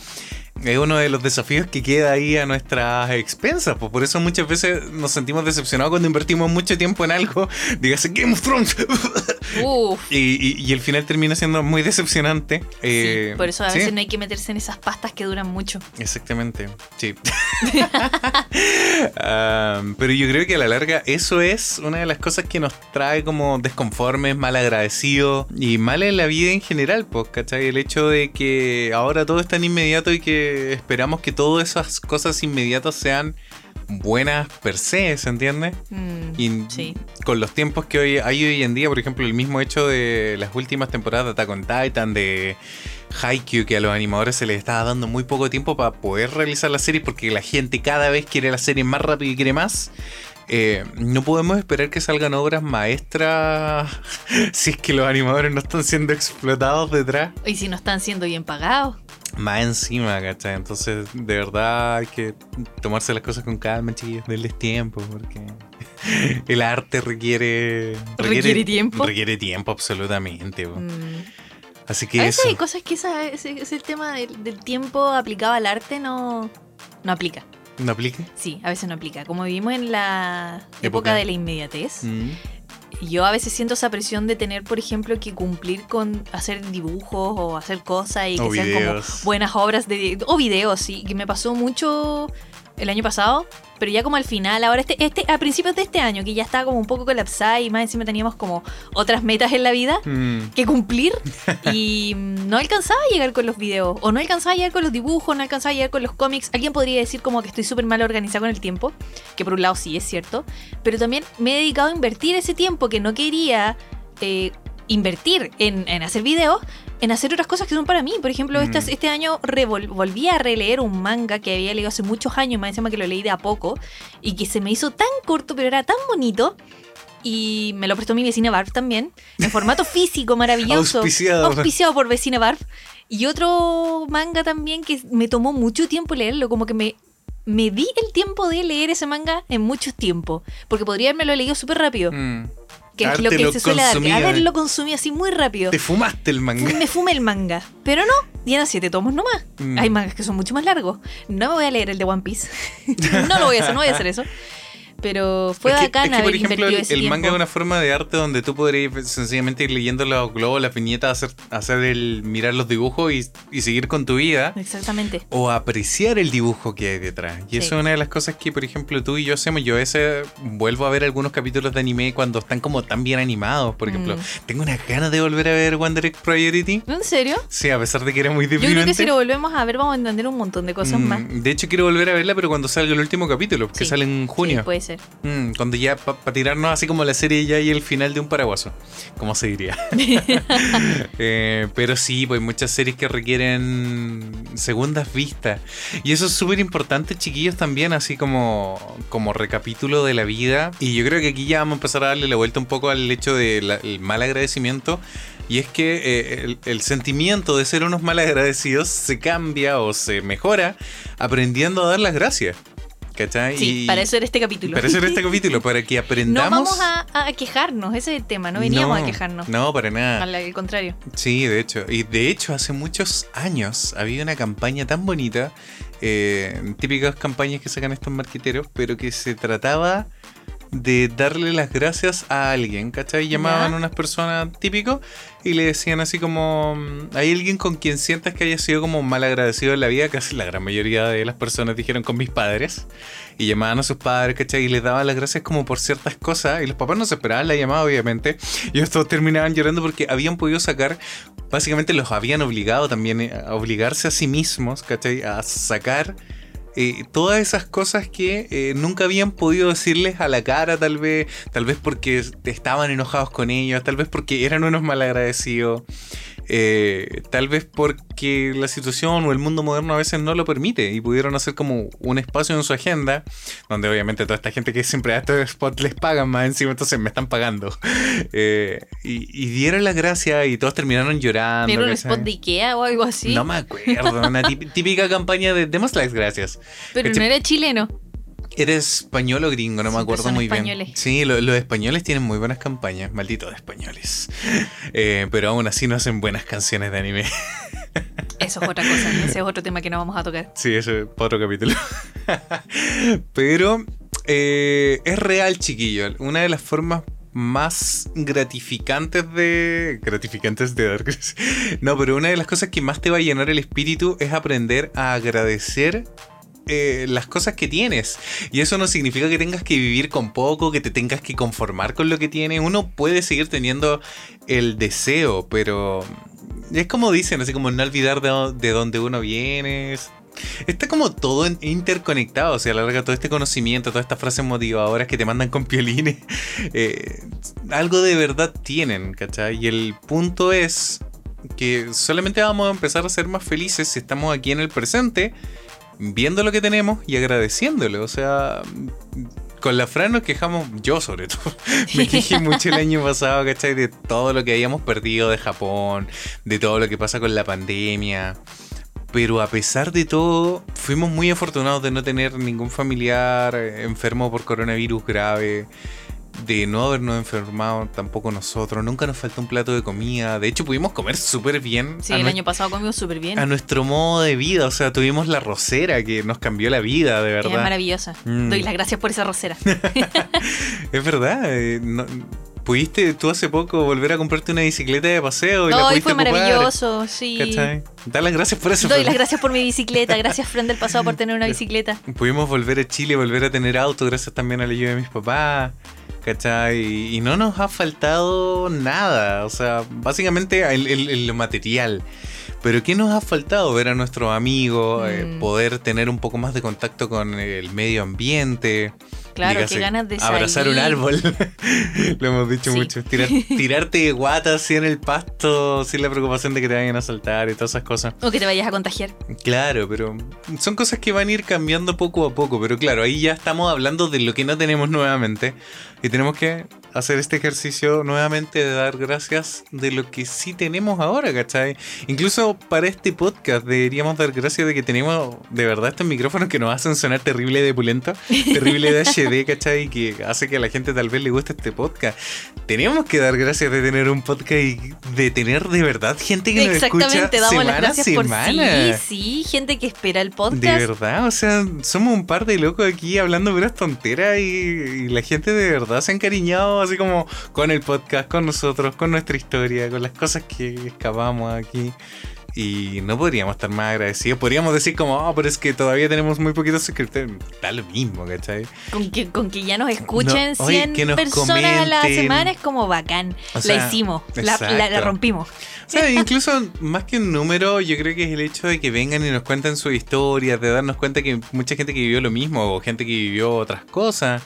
es uno de los desafíos que queda ahí a nuestras expensas. Pues por eso muchas veces nos sentimos decepcionados cuando invertimos mucho tiempo en algo. Dígase Game of Thrones. Uf. y, y- y el final termina siendo muy decepcionante. Eh, sí, por eso a ¿sí? veces no hay que meterse en esas pastas que duran mucho. Exactamente, sí. Am, pero yo creo que a la larga eso es una de las cosas que nos trae como desconformes, mal agradecidos y mal en la vida en general, pues, ¿cachai? El hecho de que ahora todo es tan inmediato y que esperamos que todas esas cosas inmediatas sean buenas per se, ¿se entiende? Mm, Y sí. con los tiempos que hoy hay hoy en día, por ejemplo, el mismo hecho de las últimas temporadas de Attack on Titan, de Haikyuu, que a los animadores se les estaba dando muy poco tiempo para poder realizar la serie porque la gente cada vez quiere la serie más rápido y quiere más. Eh, no podemos esperar que salgan obras maestras si es que los animadores no están siendo explotados detrás. Y si no están siendo bien pagados. Más encima, ¿cachai? Entonces, de verdad hay que tomarse las cosas con calma, chiquillos. Denles tiempo, porque el arte requiere. ¿Requiere tiempo? Requiere tiempo, absolutamente. Mm. Así A que veces eso. hay cosas que esa, ese, ese tema del, del tiempo aplicado al arte no, no aplica. ¿No aplique? Sí, a veces no aplica. Como vivimos en la época, Época. de la inmediatez, Mm. Yo a veces siento esa presión de tener, por ejemplo, que cumplir con hacer dibujos o hacer cosas y que sean como buenas obras de o videos, sí, que me pasó mucho el año pasado, pero ya como al final, ahora este, este, a principios de este año, que ya estaba como un poco colapsada y más encima teníamos como otras metas en la vida Mm. que cumplir y mm, no alcanzaba a llegar con los videos o no alcanzaba a llegar con los dibujos, no alcanzaba a llegar con los cómics. Alguien podría decir como que estoy súper mal organizada con el tiempo, que por un lado sí es cierto, pero también me he dedicado a invertir ese tiempo que no quería eh, invertir en, en hacer videos. En hacer otras cosas que son para mí. Por ejemplo, Mm. este año volví a releer un manga que había leído hace muchos años, más encima que lo leí de a poco, y que se me hizo tan corto, pero era tan bonito. Y me lo prestó mi vecina Barb también, en formato físico, maravilloso. Auspiciado. Auspiciado por vecina Barb. Y otro manga también que me tomó mucho tiempo leerlo, como que me, me di el tiempo de leer ese manga en mucho tiempo. Porque podría haberme lo leído súper rápido, Mm. Que es lo que se suele dar. Haberlo consumido así muy rápido. Te fumaste el manga. Me fumé el manga. Pero no, eran siete tomos nomás. Mm. Hay mangas que son mucho más largos. No me voy a leer el de One Piece. no lo voy a hacer, no voy a hacer eso. Pero fue es que, bacán es que, por ejemplo, el, manga es una forma de arte donde tú podrías sencillamente ir leyendo los globos, las viñetas, hacer, hacer el mirar los dibujos y, y seguir con tu vida. Exactamente. O apreciar el dibujo que hay detrás. Y Sí. eso es una de las cosas que, por ejemplo, tú y yo hacemos. Yo a veces vuelvo a ver algunos capítulos de anime cuando están como tan bien animados. Por ejemplo, Mm. tengo unas ganas de volver a ver Wonder Egg Priority. ¿En serio? Sí, a pesar de que era muy Yo deprimente. creo que si lo volvemos a ver vamos a entender un montón de cosas Mm, más. De hecho, quiero volver a verla, pero cuando salga el último capítulo, que Sí. sale en junio. Sí, puede ser. Mm, cuando ya, para tirarnos así como la serie ya y el final de un paraguaso, como se diría. Eh, pero sí, pues muchas series que requieren segundas vistas. Y eso es súper importante, chiquillos, también, así como, como recapítulo de la vida. Y yo creo que aquí ya vamos a empezar a darle la vuelta un poco al hecho del mal agradecimiento. Y es que eh, el, el sentimiento de ser unos mal agradecidos se cambia o se mejora aprendiendo a dar las gracias. ¿Cachai? Sí, Y- para eso era este capítulo. para eso era este capítulo, para que No aprendamos. vamos a, a quejarnos, ese es el tema, no veníamos No, a quejarnos. No, para nada. Al, al contrario. Sí, de hecho. Y de hecho, hace muchos años había una campaña tan bonita, eh, típicas campañas que sacan estos marqueteros, pero que se trataba de darle las gracias a alguien, ¿cachai? Llamaban a unas personas típicos y le decían así como, mm, hay alguien con quien sientas que haya sido como mal agradecido en la vida, casi la gran mayoría de las personas dijeron con mis padres, y llamaban a sus padres, ¿cachai? Y les daban las gracias como por ciertas cosas, y los papás no se esperaban la llamada, obviamente, y ellos todos terminaban llorando porque habían podido sacar, básicamente los habían obligado también eh, a obligarse a sí mismos, ¿cachai? A sacar eh, todas esas cosas que eh, nunca habían podido decirles a la cara, tal vez, tal vez porque estaban enojados con ellos, tal vez porque eran unos malagradecidos, eh, tal vez porque la situación o el mundo moderno a veces no lo permite y pudieron hacer como un espacio en su agenda, donde obviamente toda esta gente que siempre a estos spots les pagan más encima, entonces me están pagando, Eh, y, y dieron las gracias y todos terminaron llorando. ¿Era un spot de Ikea o algo así? No me acuerdo, una típica campaña de demos las gracias. pero no era chileno. ¿Eres español o gringo? No me acuerdo muy españoles. bien. Sí, lo- los españoles tienen muy buenas campañas, malditos españoles. Eh, pero aún así no hacen buenas canciones de anime. Eso es otra cosa. Ese es otro tema que no vamos a tocar. Sí, eso es para otro capítulo. pero eh, es real, chiquillo. Una de las formas más gratificantes de... Gratificantes de dar gracias. No, pero una de las cosas que más te va a llenar el espíritu es aprender a agradecer eh, las cosas que tienes. Y eso no significa que tengas que vivir con poco, que te tengas que conformar con lo que tienes. Uno puede seguir teniendo el deseo, pero es como dicen, así como no olvidar de, dó- de dónde uno viene. Es- Está como todo interconectado, o sea, a la larga todo este conocimiento, todas estas frases motivadoras que te mandan con piolines, eh, algo de verdad tienen, ¿cachai? Y el punto es que solamente vamos a empezar a ser más felices si estamos aquí en el presente, viendo lo que tenemos y agradeciéndolo. O sea, con la Fran nos quejamos, yo sobre todo, me quejé mucho el año pasado, ¿cachai? De todo lo que habíamos perdido de Japón, de todo lo que pasa con la pandemia. Pero a pesar de todo, fuimos muy afortunados de no tener ningún familiar eh, enfermo por coronavirus grave, de no habernos enfermado tampoco nosotros, nunca nos faltó un plato de comida, de hecho pudimos comer súper bien. Sí, el año pasado comimos súper bien. a nuestro modo de vida. O sea, tuvimos la rosera que nos cambió la vida, de Es verdad. maravillosa. Mm. Doy las gracias por esa rosera. Es verdad. eh, no- pudiste tú hace poco volver a comprarte una bicicleta de paseo y la Hoy pudiste fue ocupar, maravilloso, sí. ¿Cachai? Da las gracias por eso. Doy Fran. las gracias por mi bicicleta. Gracias, Fran del pasado, por tener una bicicleta. Pudimos volver a Chile, volver a tener auto, gracias también a la ayuda de mis papás. ¿Cachai? Y, y no nos ha faltado nada. O sea, básicamente el, el- material. Pero ¿qué nos ha faltado? Ver a nuestros amigos, eh, Mm. poder tener un poco más de contacto con el medio ambiente. Claro, Dígase, qué ganas de Abrazar un árbol. Lo hemos dicho Sí. mucho. Tirar- tirarte de guata así en el pasto sin la preocupación de que te vayan a saltar y todas esas cosas. O que te vayas a contagiar. Claro, pero son cosas que van a ir cambiando poco a poco. Pero claro, ahí ya estamos hablando de lo que no tenemos nuevamente. Y tenemos que hacer este ejercicio nuevamente de dar gracias de lo que sí tenemos ahora, ¿cachai? Incluso para este podcast deberíamos dar gracias de que tenemos de verdad estos micrófonos que nos hacen sonar terrible de pulento, terrible de HD, ¿cachai? Y que hace que a la gente tal vez le guste este podcast. Tenemos que dar gracias de tener un podcast y de tener de verdad gente que nos escucha Exactamente, damos semana las por semana. sí, sí, gente que espera el podcast. De verdad, o sea, somos un par de locos aquí hablando puras tonteras y, y la gente de verdad se ha encariñado así como con el podcast, con nosotros, con nuestra historia, con las cosas que escapamos aquí. Y no podríamos estar más agradecidos. Podríamos decir como, oh, pero es que todavía tenemos muy poquitos suscriptores. Da lo mismo, ¿cachai? Con que, con que ya nos escuchen No, oye, 100 que nos personas a la comenten. semana es como bacán. O sea, la hicimos, la, la- la rompimos. O sea, incluso más que un número, yo creo que es el hecho de que vengan y nos cuenten su historia, de darnos cuenta que mucha gente que vivió lo mismo o gente que vivió otras cosas.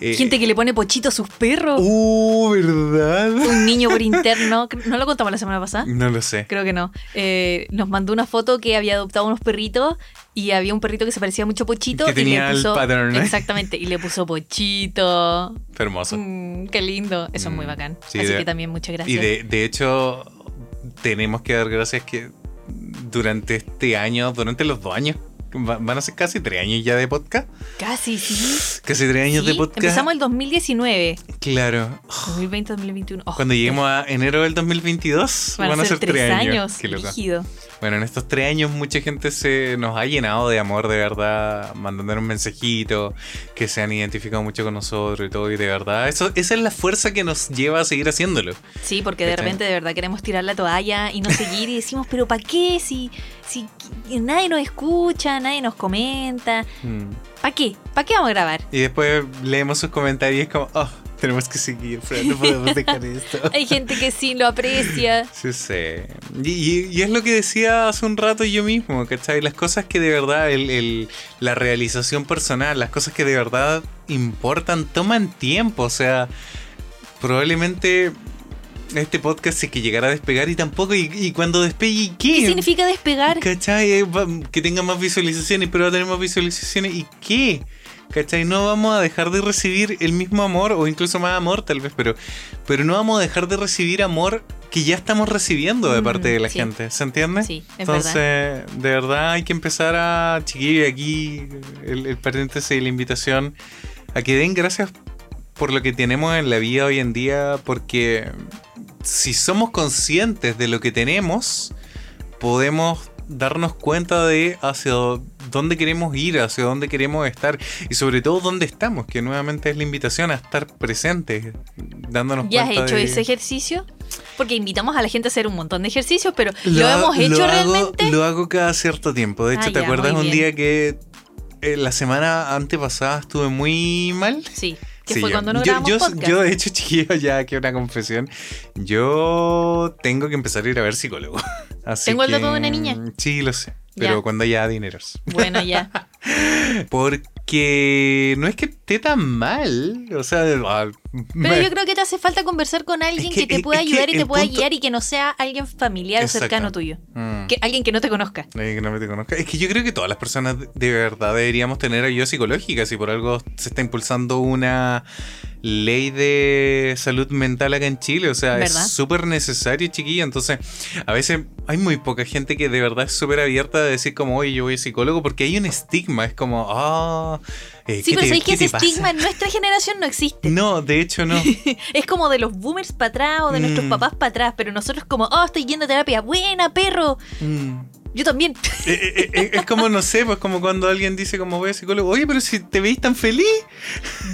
Eh, Gente que le pone pochito a sus perros. Uh, ¿verdad? Un niño por interno. ¿No lo contamos la semana pasada? No lo sé. Creo que no. Eh, nos mandó una foto que había adoptado unos perritos y había un perrito que se parecía mucho a Pochito. Que y tenía el pattern, ¿eh? Exactamente, y le puso Pochito. Hermoso. Mm, qué lindo. Eso es muy Mm, bacán. sí, Así de- que también muchas Y gracias. de, de hecho, tenemos que dar gracias que durante este año, durante los dos años, van a ser casi tres años ya de podcast. Casi, sí. Casi tres años Sí, de podcast. Empezamos el 2019. Claro. 2020-2021. Oh, Cuando lleguemos a enero del 2022, van, a ser tres años. Qué loco. Bueno, en estos tres años mucha gente se nos ha llenado de amor, de verdad, mandándonos un mensajito, que se han identificado mucho con nosotros y todo, y de verdad, eso, esa es la fuerza que nos lleva a seguir haciéndolo. Sí, porque de repente de verdad queremos tirar la toalla y no seguir y decimos, pero ¿para qué? Si, si nadie nos escucha, nadie nos comenta. Mm. ¿Para qué? ¿Para qué vamos a grabar? Y después leemos sus comentarios y es como, oh, tenemos que seguir, pero no podemos dejar esto. Hay gente que sí lo aprecia. Sí, sí. Y, y- y es lo que decía hace un rato yo mismo, ¿cachai? Las cosas que de verdad, el, el- la realización personal, las cosas que de verdad importan, toman tiempo. O sea, probablemente este podcast sí que llegará a despegar y tampoco, y, y cuando despegue, ¿y qué? ¿Qué significa despegar? ¿Cachai? Eh, Que tenga más visualizaciones, pero va a tener más visualizaciones. ¿Y qué? ¿Cachai? No vamos a dejar de recibir el mismo amor, o incluso más amor tal vez, pero, pero no vamos a dejar de recibir amor que ya estamos recibiendo de Mm, parte de la sí. gente. ¿Se entiende? Sí, es Entonces, verdad. de verdad hay que empezar a, chiquillo, aquí el, el paréntesis y la invitación, a que den gracias por lo que tenemos en la vida hoy en día, porque si somos conscientes de lo que tenemos, podemos darnos cuenta de hacia dónde queremos ir, hacia dónde queremos estar y sobre todo dónde estamos, que nuevamente es la invitación a estar presentes, dándonos ¿Ya has cuenta hecho de... ese ejercicio? Porque invitamos a la gente a hacer un montón de ejercicios, pero ¿lo, hemos hecho lo hago- realmente? Lo hago cada cierto tiempo. De hecho, Ah, ¿te ya, acuerdas un día que eh, la semana antepasada estuve muy mal? Sí, que Sí, fue cuando no yo, yo, podcast. yo, de hecho, chiquillo, ya que una confesión. Yo tengo que empezar a ir a ver psicólogo. Así ¿Tengo el dato de una niña? Sí, lo sé. Pero Ya. cuando haya dineros. Bueno, ya. Porque no es que esté tan mal. O sea, ah, Pero me- yo creo que te hace falta conversar con alguien que- que, te pueda ayudar y te pueda punto- guiar y que no sea alguien familiar o cercano tuyo. Mm. Que, alguien que no te conozca. Nadie que no me te conozca. Es que yo creo que todas las personas de- verdad deberíamos tener ayuda psicológica. Si por algo se está impulsando una ley de salud mental acá en Chile. O sea, ¿Verdad? es súper necesario, chiquilla. Entonces, a veces hay muy poca gente que de verdad es súper abierta a decir como, oye, yo voy a psicólogo, porque hay un estigma. Es como, ah... eh, Sí, ¿qué pero sabéis que ese pasa?". estigma en nuestra generación no existe. No, de hecho no. Es como de los boomers para atrás o de nuestros Mm. papás para atrás, pero nosotros como, oh, estoy yendo a terapia, buena, perro. Mm. Yo también. Eh, eh, es como, no sé, pues como cuando alguien dice como voy a psicólogo, oye, pero si te veis tan feliz,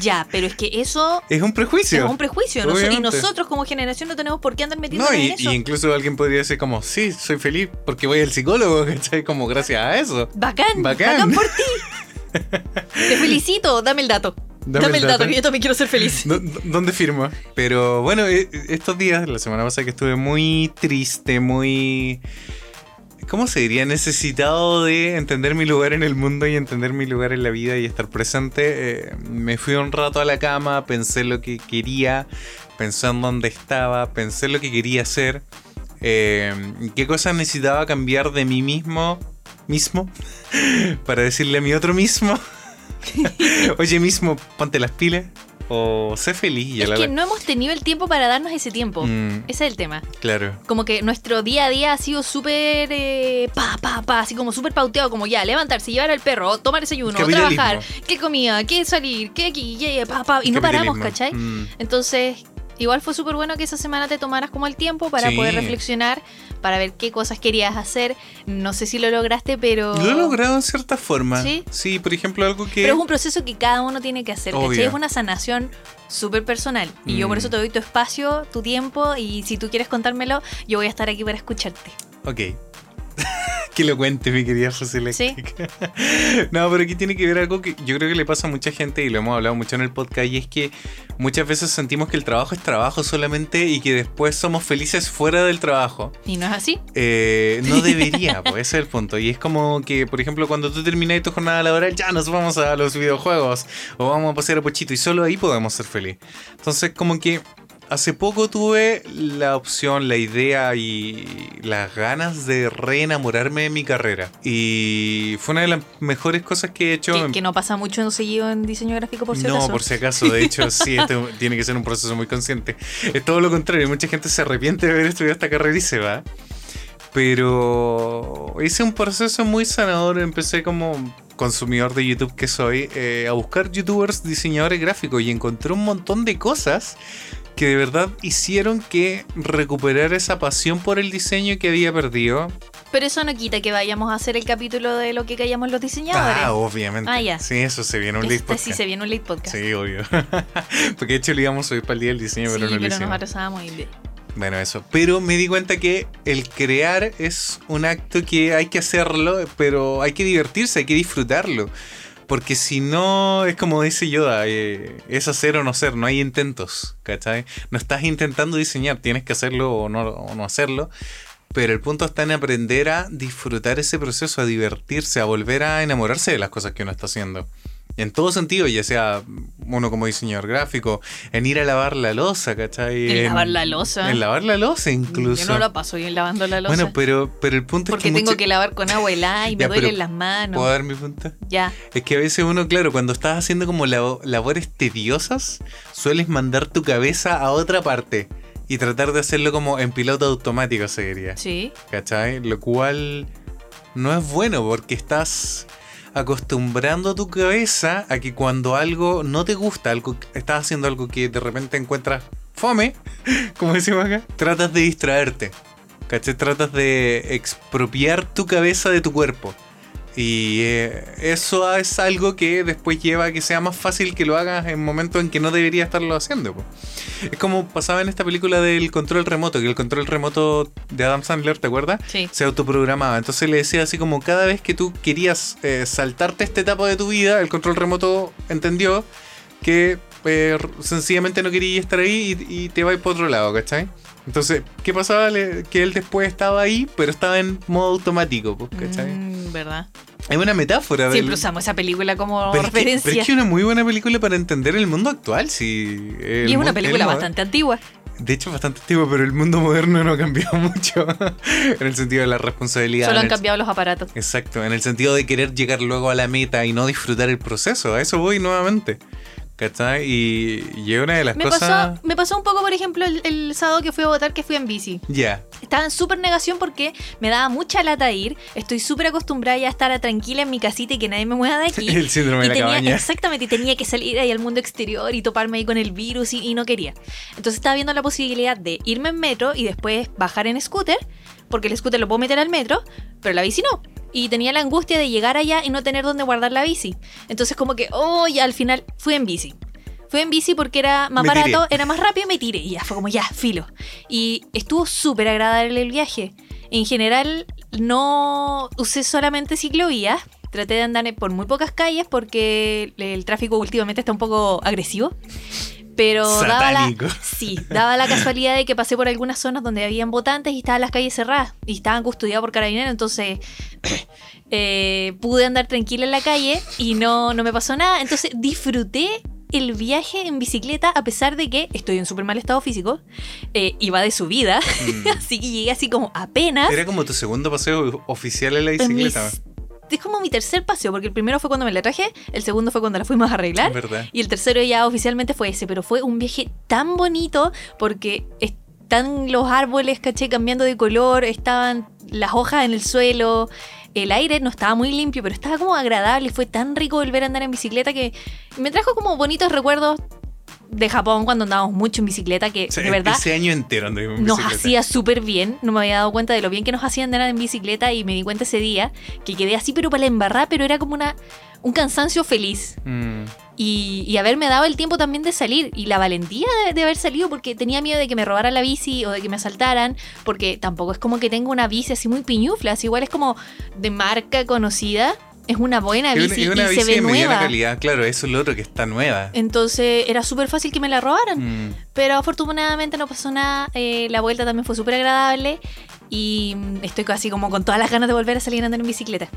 Ya, pero es que eso es un prejuicio. es un prejuicio. Noso- y Obviamente. nosotros como generación no tenemos por qué andar metiendo No, en eso. y incluso alguien podría decir como, sí, soy feliz porque voy al psicólogo, ¿cachai? Como gracias a eso. Bacán, Bacán. bacán, por ti. Te felicito, dame el dato. Dame Dame, el dato, que yo también quiero ser feliz. ¿Dó- dó- ¿Dónde firmo? Pero bueno, eh, estos días, la semana pasada que estuve muy triste, muy... ¿Cómo se diría? Necesitado de entender mi lugar en el mundo y entender mi lugar en la vida y estar presente. eh, me fui un rato a la cama, pensé lo que quería, pensé en dónde estaba, pensé lo que quería hacer, eh, qué cosas necesitaba cambiar de mí mismo, mismo, para decirle a mi otro mismo, oye mismo, ponte las pilas o sé feliz. y Es la- que no hemos tenido el tiempo para darnos ese tiempo. Mm, Ese es el tema. claro. Como que nuestro día a día ha sido súper eh, pa, pa, pa, así como súper pauteado, como ya, levantarse, llevar al perro, tomar desayuno, trabajar, qué comida, qué salir, qué aquí, pa, pa, y no paramos. ¿cachai? Mm. Entonces, igual fue súper bueno que esa semana te tomaras como el tiempo para Sí. poder reflexionar, para ver qué cosas querías hacer. No sé si lo lograste, pero... Lo he logrado en cierta forma. ¿Sí? por ejemplo, algo que. Pero es un proceso que cada uno tiene que hacer, ¿cachai? Es una sanación súper personal. Y yo por Mm. eso te doy tu espacio, tu tiempo, y si tú quieres contármelo, yo voy a estar aquí para escucharte. Ok. que lo cuente, mi querida José Sí. Eléctrica. no, pero aquí tiene que ver algo que yo creo que le pasa a mucha gente y lo hemos hablado mucho en el podcast y es que muchas veces sentimos que el trabajo es trabajo solamente y que después somos felices fuera del trabajo. ¿Y no es así? Eh, no debería, pues ese es el punto. Y es como que, por ejemplo, cuando tú terminas tu jornada laboral, ya nos vamos a los videojuegos o vamos a pasear a Pochito y solo ahí podemos ser felices. Entonces, como que hace poco tuve la opción, la idea y las ganas de reenamorarme de mi carrera. Y fue una de las mejores cosas que he hecho. Que, que no pasa mucho en seguido en diseño gráfico, por si no, acaso. por si acaso. De hecho, sí, esto tiene que ser un proceso muy consciente. Es todo lo contrario. Mucha gente se arrepiente de haber estudiado esta carrera y se va. Pero hice un proceso muy sanador. Empecé como consumidor de YouTube que soy eh, a buscar youtubers diseñadores gráficos y encontré un montón de cosas que de verdad hicieron que recuperar esa pasión por el diseño que había perdido. Pero eso no quita que vayamos a hacer el capítulo de lo que callamos los diseñadores. Ah, obviamente. Ah, ya. Sí, eso se viene un late este sí podcast. se viene un late podcast. Sí, obvio. Porque de hecho le íbamos a subir para el día del diseño, Sí, pero no lo pero nos hicimos. atrasábamos y... Bueno, eso. Pero me di cuenta que el crear es un acto que hay que hacerlo, pero hay que divertirse, hay que disfrutarlo. Porque si no, es como dice Yoda, eh, es hacer o no ser, no hay intentos, ¿cachai? No estás intentando diseñar, tienes que hacerlo o no, o no hacerlo. Pero el punto está en aprender a disfrutar ese proceso, a divertirse, a volver a enamorarse de las cosas que uno está haciendo. En todo sentido, ya sea uno como diseñador gráfico, en ir a lavar la losa, ¿cachai? En lavar la losa. En lavar la losa incluso. Yo no la paso bien lavando la losa. Bueno, pero, pero el punto porque es que tengo mucha- que lavar con agua helada y me Ya, duelen las manos. ¿Puedo dar mi punto? Ya. Es que a veces uno, claro, cuando estás haciendo como labo- labores tediosas, sueles mandar tu cabeza a otra parte y tratar de hacerlo como en piloto automático, se diría. Sí. ¿Cachai? Lo cual no es bueno porque estás acostumbrando tu cabeza a que cuando algo no te gusta, algo, estás haciendo algo que de repente encuentras fome, como decimos acá, tratas de distraerte. ¿Cachai? Tratas de expropiar tu cabeza de tu cuerpo. Y eh, eso es algo que después lleva a que sea más fácil que lo hagas en momentos en que no debería estarlo haciendo. po. Es como pasaba en esta película del control remoto, que el control remoto de Adam Sandler, ¿te acuerdas? Sí. Se autoprogramaba. Entonces le decía así como cada vez que tú querías eh, saltarte esta etapa de tu vida, el control remoto entendió que eh, sencillamente no quería estar ahí y, y te va por otro lado, ¿cachai? Entonces, ¿qué pasaba? Le- que él después estaba ahí, pero estaba en modo automático, pues, ¿cachai? Mm, ¿Verdad? Es una metáfora. del- Siempre usamos esa película como pero es, que, referencia. pero es que es una muy buena película para entender el mundo actual. El y es una película bastante antigua. De hecho, bastante antiguo, pero el mundo moderno no ha cambiado mucho. en el sentido de la responsabilidad. Solo han cambiado los aparatos. Exacto, en el sentido de querer llegar luego a la meta y no disfrutar el proceso. A eso voy nuevamente. ¿Cachai? Y, y una de las Me cosas. pasó, me pasó un poco, por ejemplo, el, el sábado que fui a votar, que fui en bici. Ya. Estaba en súper negación porque me daba mucha lata ir. Estoy súper acostumbrada ya a estar tranquila en mi casita y que nadie me mueva de aquí. El síndrome y de la tenía, cabaña. Exactamente, y tenía que salir ahí al mundo exterior y toparme ahí con el virus y, y no quería. Entonces estaba viendo la posibilidad de irme en metro y después bajar en scooter porque el scooter lo puedo meter al metro, pero la bici no. Y tenía la angustia de llegar allá y no tener dónde guardar la bici. Entonces como que, oh, ya al final fui en bici. Fui en bici porque era más Me barato, tiré. era más rápido y me tiré. Y ya fue como, ya, filo. Y estuvo súper agradable el viaje. En general, no usé solamente ciclovías. Traté de andar por muy pocas calles porque el tráfico últimamente está un poco agresivo. Pero daba la, sí, daba la casualidad de que pasé por algunas zonas donde habían votantes y estaban las calles cerradas y estaban custodiadas por carabineros, entonces eh, pude andar tranquila en la calle y no, no me pasó nada. Entonces disfruté el viaje en bicicleta a pesar de que estoy en súper mal estado físico. eh, iba de subida, Mm. así que llegué así como apenas. Era como tu segundo paseo oficial en la en mis- bicicleta. Es como mi tercer paseo, porque el primero fue cuando me la traje, el segundo fue cuando la fuimos a arreglar. Es verdad. Y el tercero ya oficialmente fue ese, pero fue un viaje tan bonito porque están los árboles, caché, cambiando de color, estaban las hojas en el suelo, el aire no estaba muy limpio, pero estaba como agradable, fue tan rico volver a andar en bicicleta que me trajo como bonitos recuerdos de Japón cuando andábamos mucho en bicicleta, que O sea, de verdad Ese año entero anduvimos en nos bicicleta. hacía súper bien. No me había dado cuenta de lo bien que nos hacían andar en bicicleta y me di cuenta ese día que quedé así, pero para la embarrada, pero era como una, un cansancio feliz. Mm. Y, y haberme dado el tiempo también de salir y la valentía de, de haber salido porque tenía miedo de que me robaran la bici o de que me asaltaran, porque tampoco es como que tengo una bici así muy piñufla, así igual es como de marca conocida, es una buena una, bici es una y bici se ve de mediana nueva. calidad, claro, eso es lo otro que está nueva. Entonces era súper fácil que me la robaran. Mm. Pero afortunadamente no pasó nada. eh, la vuelta también fue súper agradable. Y mm, estoy casi como con todas las ganas de volver a salir a andar en bicicleta.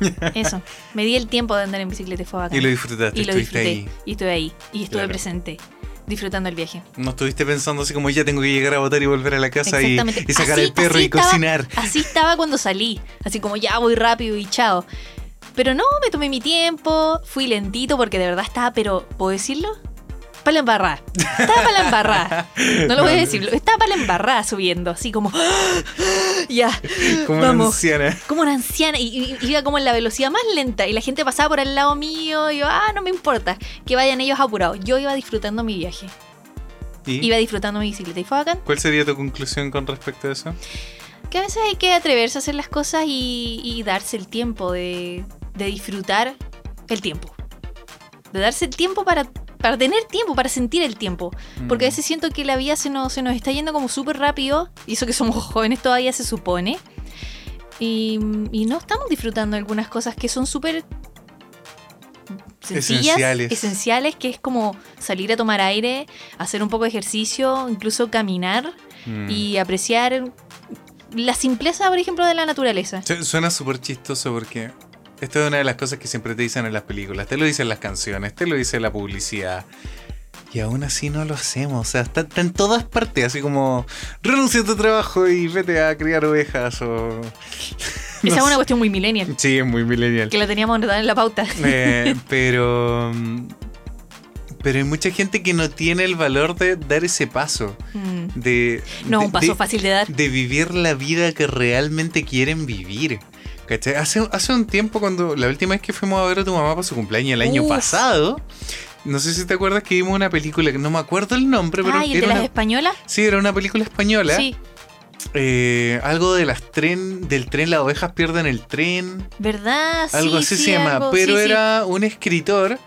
Eso. Me di el tiempo de andar en bicicleta y fue bacán. Y lo disfrutaste, Y lo disfruté. ahí. Y estuve ahí. Y estuve Claro. presente. Disfrutando el viaje. No estuviste pensando así como ya tengo que llegar a votar y volver a la casa y, sacar Así- el perro así y estaba- cocinar. Así estaba cuando salí. Así como ya voy rápido y chao. Pero no, me tomé mi tiempo. Fui lentito porque de verdad estaba, pero ¿puedo decirlo? Para la embarrada. Estaba para la embarrada. No lo voy a decir. Estaba para la embarrada subiendo. Así como. Ya. Como una anciana. Como una anciana. Y, y- iba como en la velocidad más lenta. Y la gente pasaba por al lado mío. Y yo, ah, no me importa. Que vayan ellos apurados. Yo iba disfrutando mi viaje. ¿Y Iba disfrutando mi bicicleta. Y fue bacán. cuál sería tu conclusión con respecto a eso? Que a veces hay que atreverse a hacer las cosas y, y darse el tiempo de, de disfrutar el tiempo. De darse el tiempo para, para tener tiempo, para sentir el tiempo. Porque a Mm. veces siento que la vida se nos, se nos está yendo como súper rápido. Y eso que somos jóvenes todavía se supone. Y, y no estamos disfrutando algunas cosas que son súper sencillas, Esenciales. esenciales, que es como salir a tomar aire, hacer un poco de ejercicio, incluso caminar Mm. y apreciar la simpleza, por ejemplo, de la naturaleza. Su- Suena súper chistoso porque esto es una de las cosas que siempre te dicen en las películas. Te lo dicen las canciones, te lo dice la publicidad. Y aún así no lo hacemos. O sea, está, está en todas partes. Así como renuncia a tu trabajo y vete a criar ovejas o... Esa No es una cuestión muy millennial, Sí, es muy millennial. que la teníamos anotada en la pauta. Eh, pero... Pero hay mucha gente que no tiene el valor de dar ese paso. Mm. De, No, de- un paso de- fácil de dar. de vivir la vida que realmente quieren vivir. ¿Cachai? Hace, hace un tiempo, cuando la última vez que fuimos a ver a tu mamá para su cumpleaños el año Uf. pasado, no sé si te acuerdas que vimos una película que no me acuerdo el nombre, pero Ah, ¿y el de era las una, españolas? sí, era una película española. Sí, Eh, algo de las tren, del tren, las ovejas pierden el tren. ¿verdad? algo Sí, así sí, se llama. algo- pero sí. era un escritor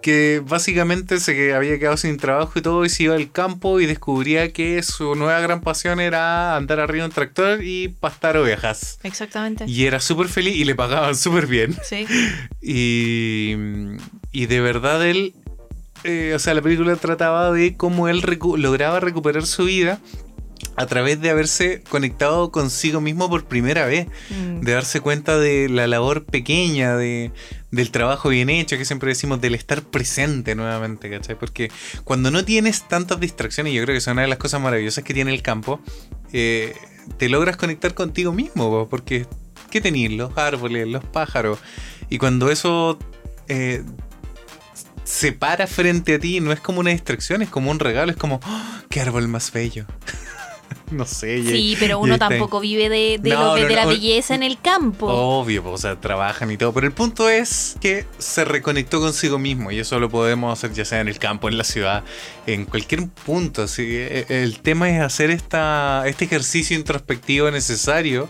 que básicamente se había quedado sin trabajo y todo y se iba al campo y descubría que su nueva gran pasión era andar arriba de un tractor y pastar ovejas. Exactamente. Y era súper feliz y le pagaban súper bien. Sí. Y, y de verdad él, eh, o sea, la película trataba de cómo él recu- lograba recuperar su vida a través de haberse conectado consigo mismo por primera vez Mm. de darse cuenta de la labor pequeña, de, del trabajo bien hecho, que siempre decimos, del estar presente nuevamente, ¿cachai? Porque cuando no tienes tantas distracciones, yo creo que es una de las cosas maravillosas que tiene el campo, eh, te logras conectar contigo mismo, po, porque ¿qué tenéis? Los árboles, los pájaros, y cuando eso... eh, se para frente a ti, no es como una distracción, es como un regalo, es como, ¡Oh, ¡qué árbol más bello! no sé. Sí, pero uno está- tampoco vive de, de No, lo- de no, la no, belleza en el campo. Obvio, o sea, trabajan y todo. Pero el punto es que se reconectó consigo mismo. Y eso lo podemos hacer ya sea en el campo, en la ciudad, en cualquier punto. Así, que, eh, el tema es hacer esta, este ejercicio introspectivo necesario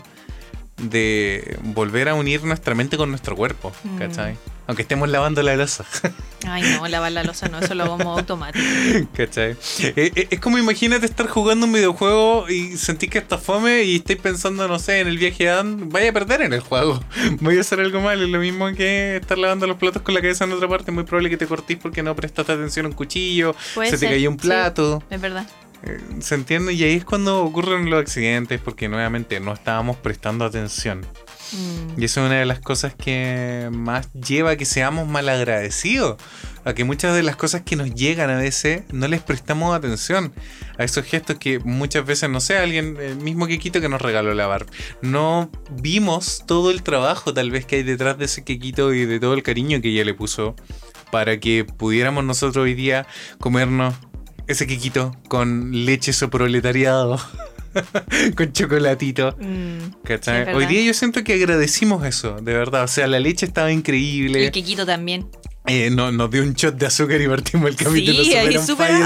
de volver a unir nuestra mente con nuestro cuerpo. Mm. ¿Cachai? Aunque estemos lavando la losa. Ay, no, lavar la losa no, eso lo modo automático. ¿Cachai? Eh, eh, es como imagínate estar jugando un videojuego y sentís que está fome y estáis pensando, no sé, en el viaje a vaya a perder en el juego. Voy a hacer algo mal. Es lo mismo que estar lavando los platos con la cabeza en otra parte. Es muy probable que te cortís porque no prestaste atención a un cuchillo, se te cayó un sí. plato. Es verdad. Eh, ¿Se entiende? Y ahí es cuando ocurren los accidentes porque nuevamente no estábamos prestando atención. Mm. Y eso es una de las cosas que más lleva a que seamos malagradecidos. A que muchas de las cosas que nos llegan a veces no les prestamos atención. A esos gestos que muchas veces, no sé, alguien, el mismo Quequito que nos regaló la Barbie. No vimos todo el trabajo tal vez que hay detrás de ese Quequito y de todo el cariño que ella le puso para que pudiéramos nosotros hoy día comernos ese Quequito con leche proletariado. con chocolatito. Mm. Hoy día yo siento que agradecimos eso, de verdad. O sea, la leche estaba Y increíble. el quequito también. Eh, no- nos dio un shot de azúcar y partimos el capítulo Sí, super.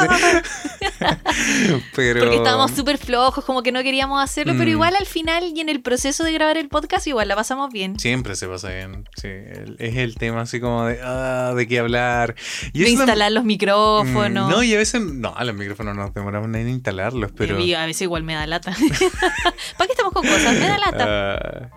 Pero... Porque estábamos súper flojos, como que no queríamos hacerlo, pero Mm. igual al final y en el proceso de grabar el podcast igual la pasamos bien. Siempre se pasa bien. Sí, es el tema así como de, ah, de qué hablar. Y De instalar los micrófonos. Mm, No, y a veces, no, a los micrófonos nos demoramos en instalarlos, pero... Y a veces igual me da lata. ¿Para qué estamos con cosas? Me da lata. ah,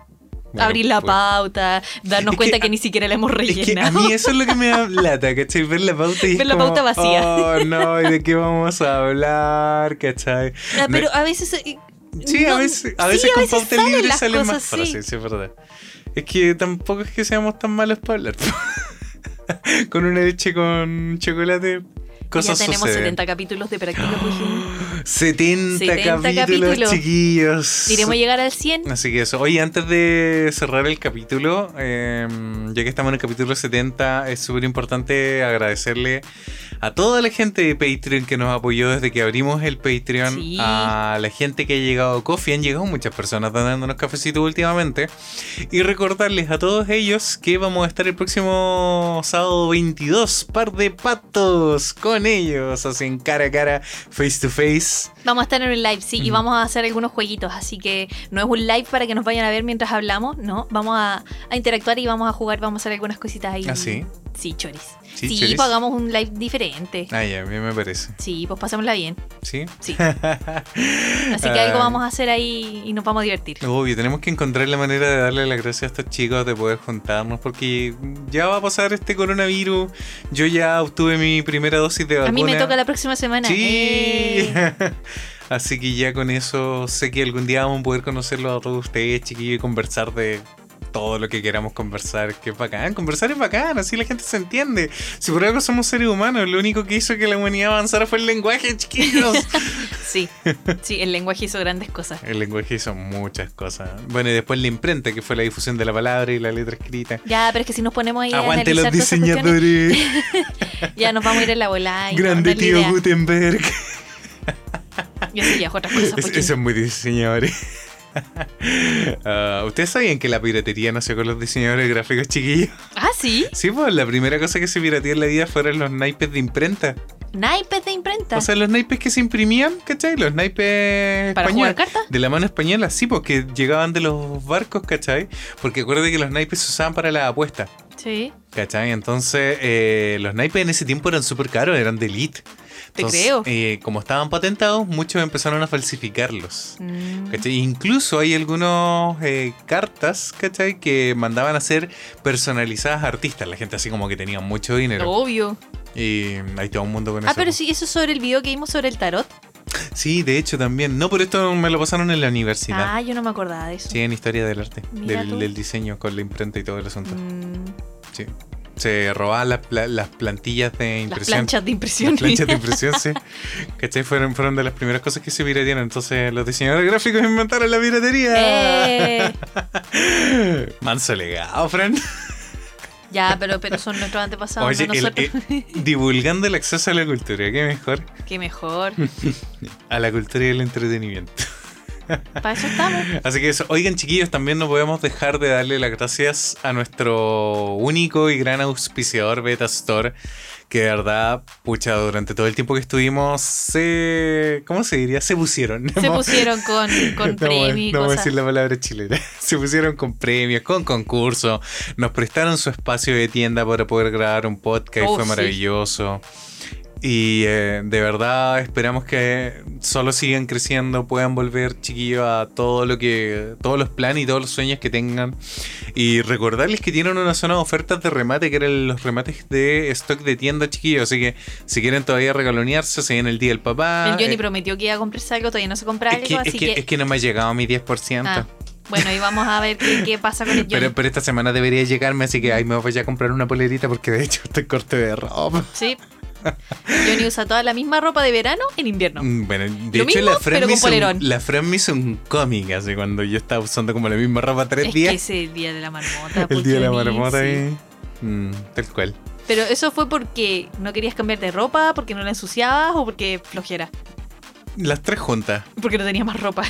bueno, Abrir la pues. pauta, darnos Es que cuenta que, a- ni siquiera la hemos Es que a rellenado. mí eso es lo que me da lata, ¿cachai? Ver la pauta y es Ver la como, pauta vacía. Oh, no, ¿y de qué vamos a hablar? ¿cachai? Ah, pero a veces. eh, Sí, a no- veces, a sí, veces con pauta salen libre salen más sí. fácil, sí, es verdad. Es que tampoco es que seamos tan malos para hablar. con una leche con chocolate, cosas ya tenemos suceden. 70 capítulos de práctica Pujín. 70, 70 capítulos, capítulos. chiquillos. Iremos a llegar al 100. Así que eso. Oye, antes de cerrar el capítulo, eh, ya que estamos en el capítulo 70, es súper importante agradecerle a toda la gente de Patreon que nos apoyó desde que abrimos el Patreon, Sí. a la gente que ha llegado a Coffee, han llegado muchas personas dándonos cafecitos últimamente, y recordarles a todos ellos que vamos a estar el próximo sábado 22, par de patos con ellos, así en cara a cara, face to face. Vamos a estar en un live, sí, y vamos a hacer algunos jueguitos. Así que no es un live para que nos vayan a ver mientras hablamos, no. Vamos a, a interactuar y vamos a jugar, vamos a hacer algunas cositas ahí. ¿Ah, sí? Sí, choris. Sí, Sí, choris. hagamos un live diferente. Ay, a mí me parece. Sí, pues pasémosla bien. ¿Sí? Sí. Así que algo vamos a hacer ahí y nos vamos a divertir. Obvio, tenemos que encontrar la manera de darle las gracias a estos chicos de poder juntarnos porque ya va a pasar este coronavirus. Yo ya obtuve mi primera dosis de A vacuna. mí me toca la próxima semana. Sí. ¡Eh! Así que ya con eso sé que algún día vamos a poder conocerlo a todos ustedes, chiquillos, y conversar de todo lo que queramos conversar, que es bacán. Conversar es bacán, así la gente se entiende. Si por algo somos seres humanos, lo único que hizo que la humanidad avanzara fue el lenguaje, chiquillos. Sí, sí, el lenguaje hizo grandes cosas. El lenguaje hizo muchas cosas. Bueno, y después la imprenta, que fue la difusión de la palabra y la letra escrita. Ya, pero es que si nos ponemos ahí a Aguante los diseñadores. ya nos vamos a ir en la no, Grande no tío. Gutenberg. Y eso ya es otra cosa. Es- porque- Eso es muy diseñadores. Ah, ¿Ustedes sabían que la piratería nació con los diseñadores gráficos chiquillos? Ah, sí. Sí, pues la primera cosa que se pirateó en la vida fueron los naipes de imprenta. Naipes de imprenta. O sea, los naipes que se imprimían, ¿cachai? Los naipes ¿Para españoles. jugar cartas? De la mano española, sí, porque llegaban de los barcos, ¿cachai? Porque acuérdate que los naipes se usaban para la apuesta. Sí. ¿Cachai? Entonces, eh, los naipes en ese tiempo eran súper caros, eran de elite. Te creo. eh, como estaban patentados, muchos empezaron a falsificarlos. Mm. Incluso hay algunas cartas, ¿cachai? Que mandaban a ser personalizadas a artistas. La gente así como que tenía mucho dinero. Obvio. Y hay todo un mundo con. Ah, eso. pero sí, eso es sobre el video que vimos sobre el tarot. Sí, de hecho también. No, pero esto me lo pasaron en la universidad. Ah, yo no me acordaba de eso. Sí, en historia del arte, del diseño con la imprenta y todo el asunto. Mm, Sí. Se robaban las, pla- las plantillas de las impresión. planchas de impresión. Las planchas de impresión, sí. ¿Cachai? Fueron, fueron de las primeras cosas que se piratearon. Entonces los diseñadores gráficos inventaron la piratería. Eh, Manso legado, Fran. ya, pero, pero son nuestros antepasados, Oye, no el- nosotros. eh, divulgando el acceso a la cultura, qué mejor. Qué mejor. A la cultura y el entretenimiento. Para eso estamos. Así que eso, oigan chiquillos, también no podemos dejar de darle las gracias a nuestro único y gran auspiciador Beta Store, que de verdad, pucha, durante todo el tiempo que estuvimos, se... ¿Cómo se diría? Se pusieron. Se pusieron con, con No, premios no voy a decir la palabra chilena. Se pusieron con premios, con concursos. Nos prestaron su espacio de tienda para poder grabar un podcast Oh, fue sí. Y eh, de verdad esperamos que solo sigan creciendo, puedan volver chiquillos a todo lo que, todos los planes y todos los sueños que tengan. Y recordarles que tienen una zona de ofertas de remate, que eran los remates de stock de tienda chiquillos. Así que si quieren todavía regalonearse, se viene el día del papá. El Johnny Eh, prometió que iba a comprarse algo, todavía no se compra es algo, que, es, así que, que. es que no me ha llegado mi 10%. Ah, bueno, y vamos a ver qué, qué pasa con el Johnny. Pero, pero esta semana debería llegarme, así que ahí me voy a comprar una polerita porque de hecho estoy corte de ropa. Sí. Johnny usa toda la misma ropa de verano en invierno. Mm, Bueno, de Lo hecho mismo, la Fran, pero me con hizo un, polerón. la Fran me hizo un cómic así cuando yo estaba usando como la misma ropa tres es días. que ese día de la marmota. el pues, día de la marmota sí. Mm, tal cual. Pero eso fue porque no querías cambiar de ropa, porque no la ensuciabas o porque flojera. Las tres juntas. Porque no tenías más ropa.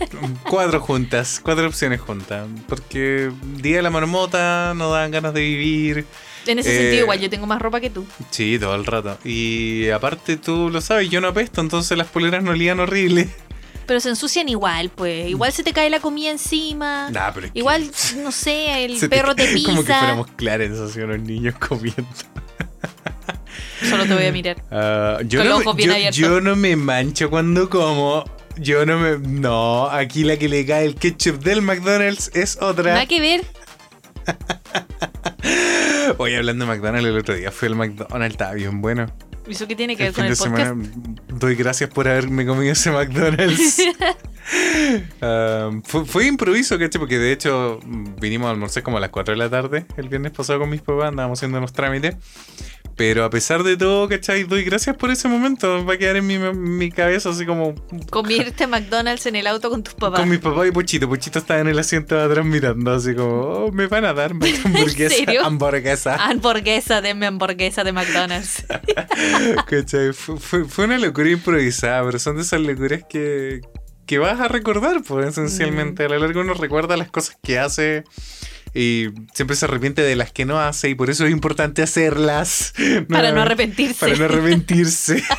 cuatro juntas. Cuatro opciones juntas. Porque día de la marmota no dan ganas de vivir. En ese Eh, sentido, igual yo tengo más ropa que tú. Sí, todo el rato. Y aparte tú lo sabes, yo no apesto, entonces las poleras no olían horrible. Pero se ensucian igual, pues. Igual se te cae la comida encima. Nah, pero es que- Igual, no sé, el Se perro te, pisa. Como que fuéramos Clarence, así unos niños comiendo. Solo te voy a mirar. Yo, Con no, los me- ojos bien yo- abiertos. yo no me mancho cuando como. Yo no me. No, aquí la que le cae el ketchup del McDonald's es otra. Nada que ver. Hoy hablando de McDonald's, el otro día fui al McDonald's, estaba bien bueno. ¿Y ¿Eso qué tiene que El ver con el podcast? semana doy gracias por haberme comido ese McDonald's. Ah, fue, fue improviso, ¿cachai? Porque de hecho vinimos a almorzar como a las 4 de la tarde el viernes pasado con mis papás, andábamos haciendo unos trámites. Pero a pesar de todo, ¿cachai? Doy gracias por ese momento. Va a quedar en mi, mi cabeza así como Comerte McDonald's en el auto con tus papás. con mis papás y Pochito. Pochito estaba en el asiento de atrás mirando así como, oh, me van a dar hamburguesa. serio? hamburguesa. Hamburguesa, denme hamburguesa de McDonald's. ¿Cachai? Fue, fue- fue una locura improvisada, pero son de esas locuras que, que vas a recordar, pues, esencialmente. A lo largo uno recuerda las cosas que hace y siempre se arrepiente de las que no hace y por eso es importante hacerlas. Para no arrepentirse. Para no arrepentirse.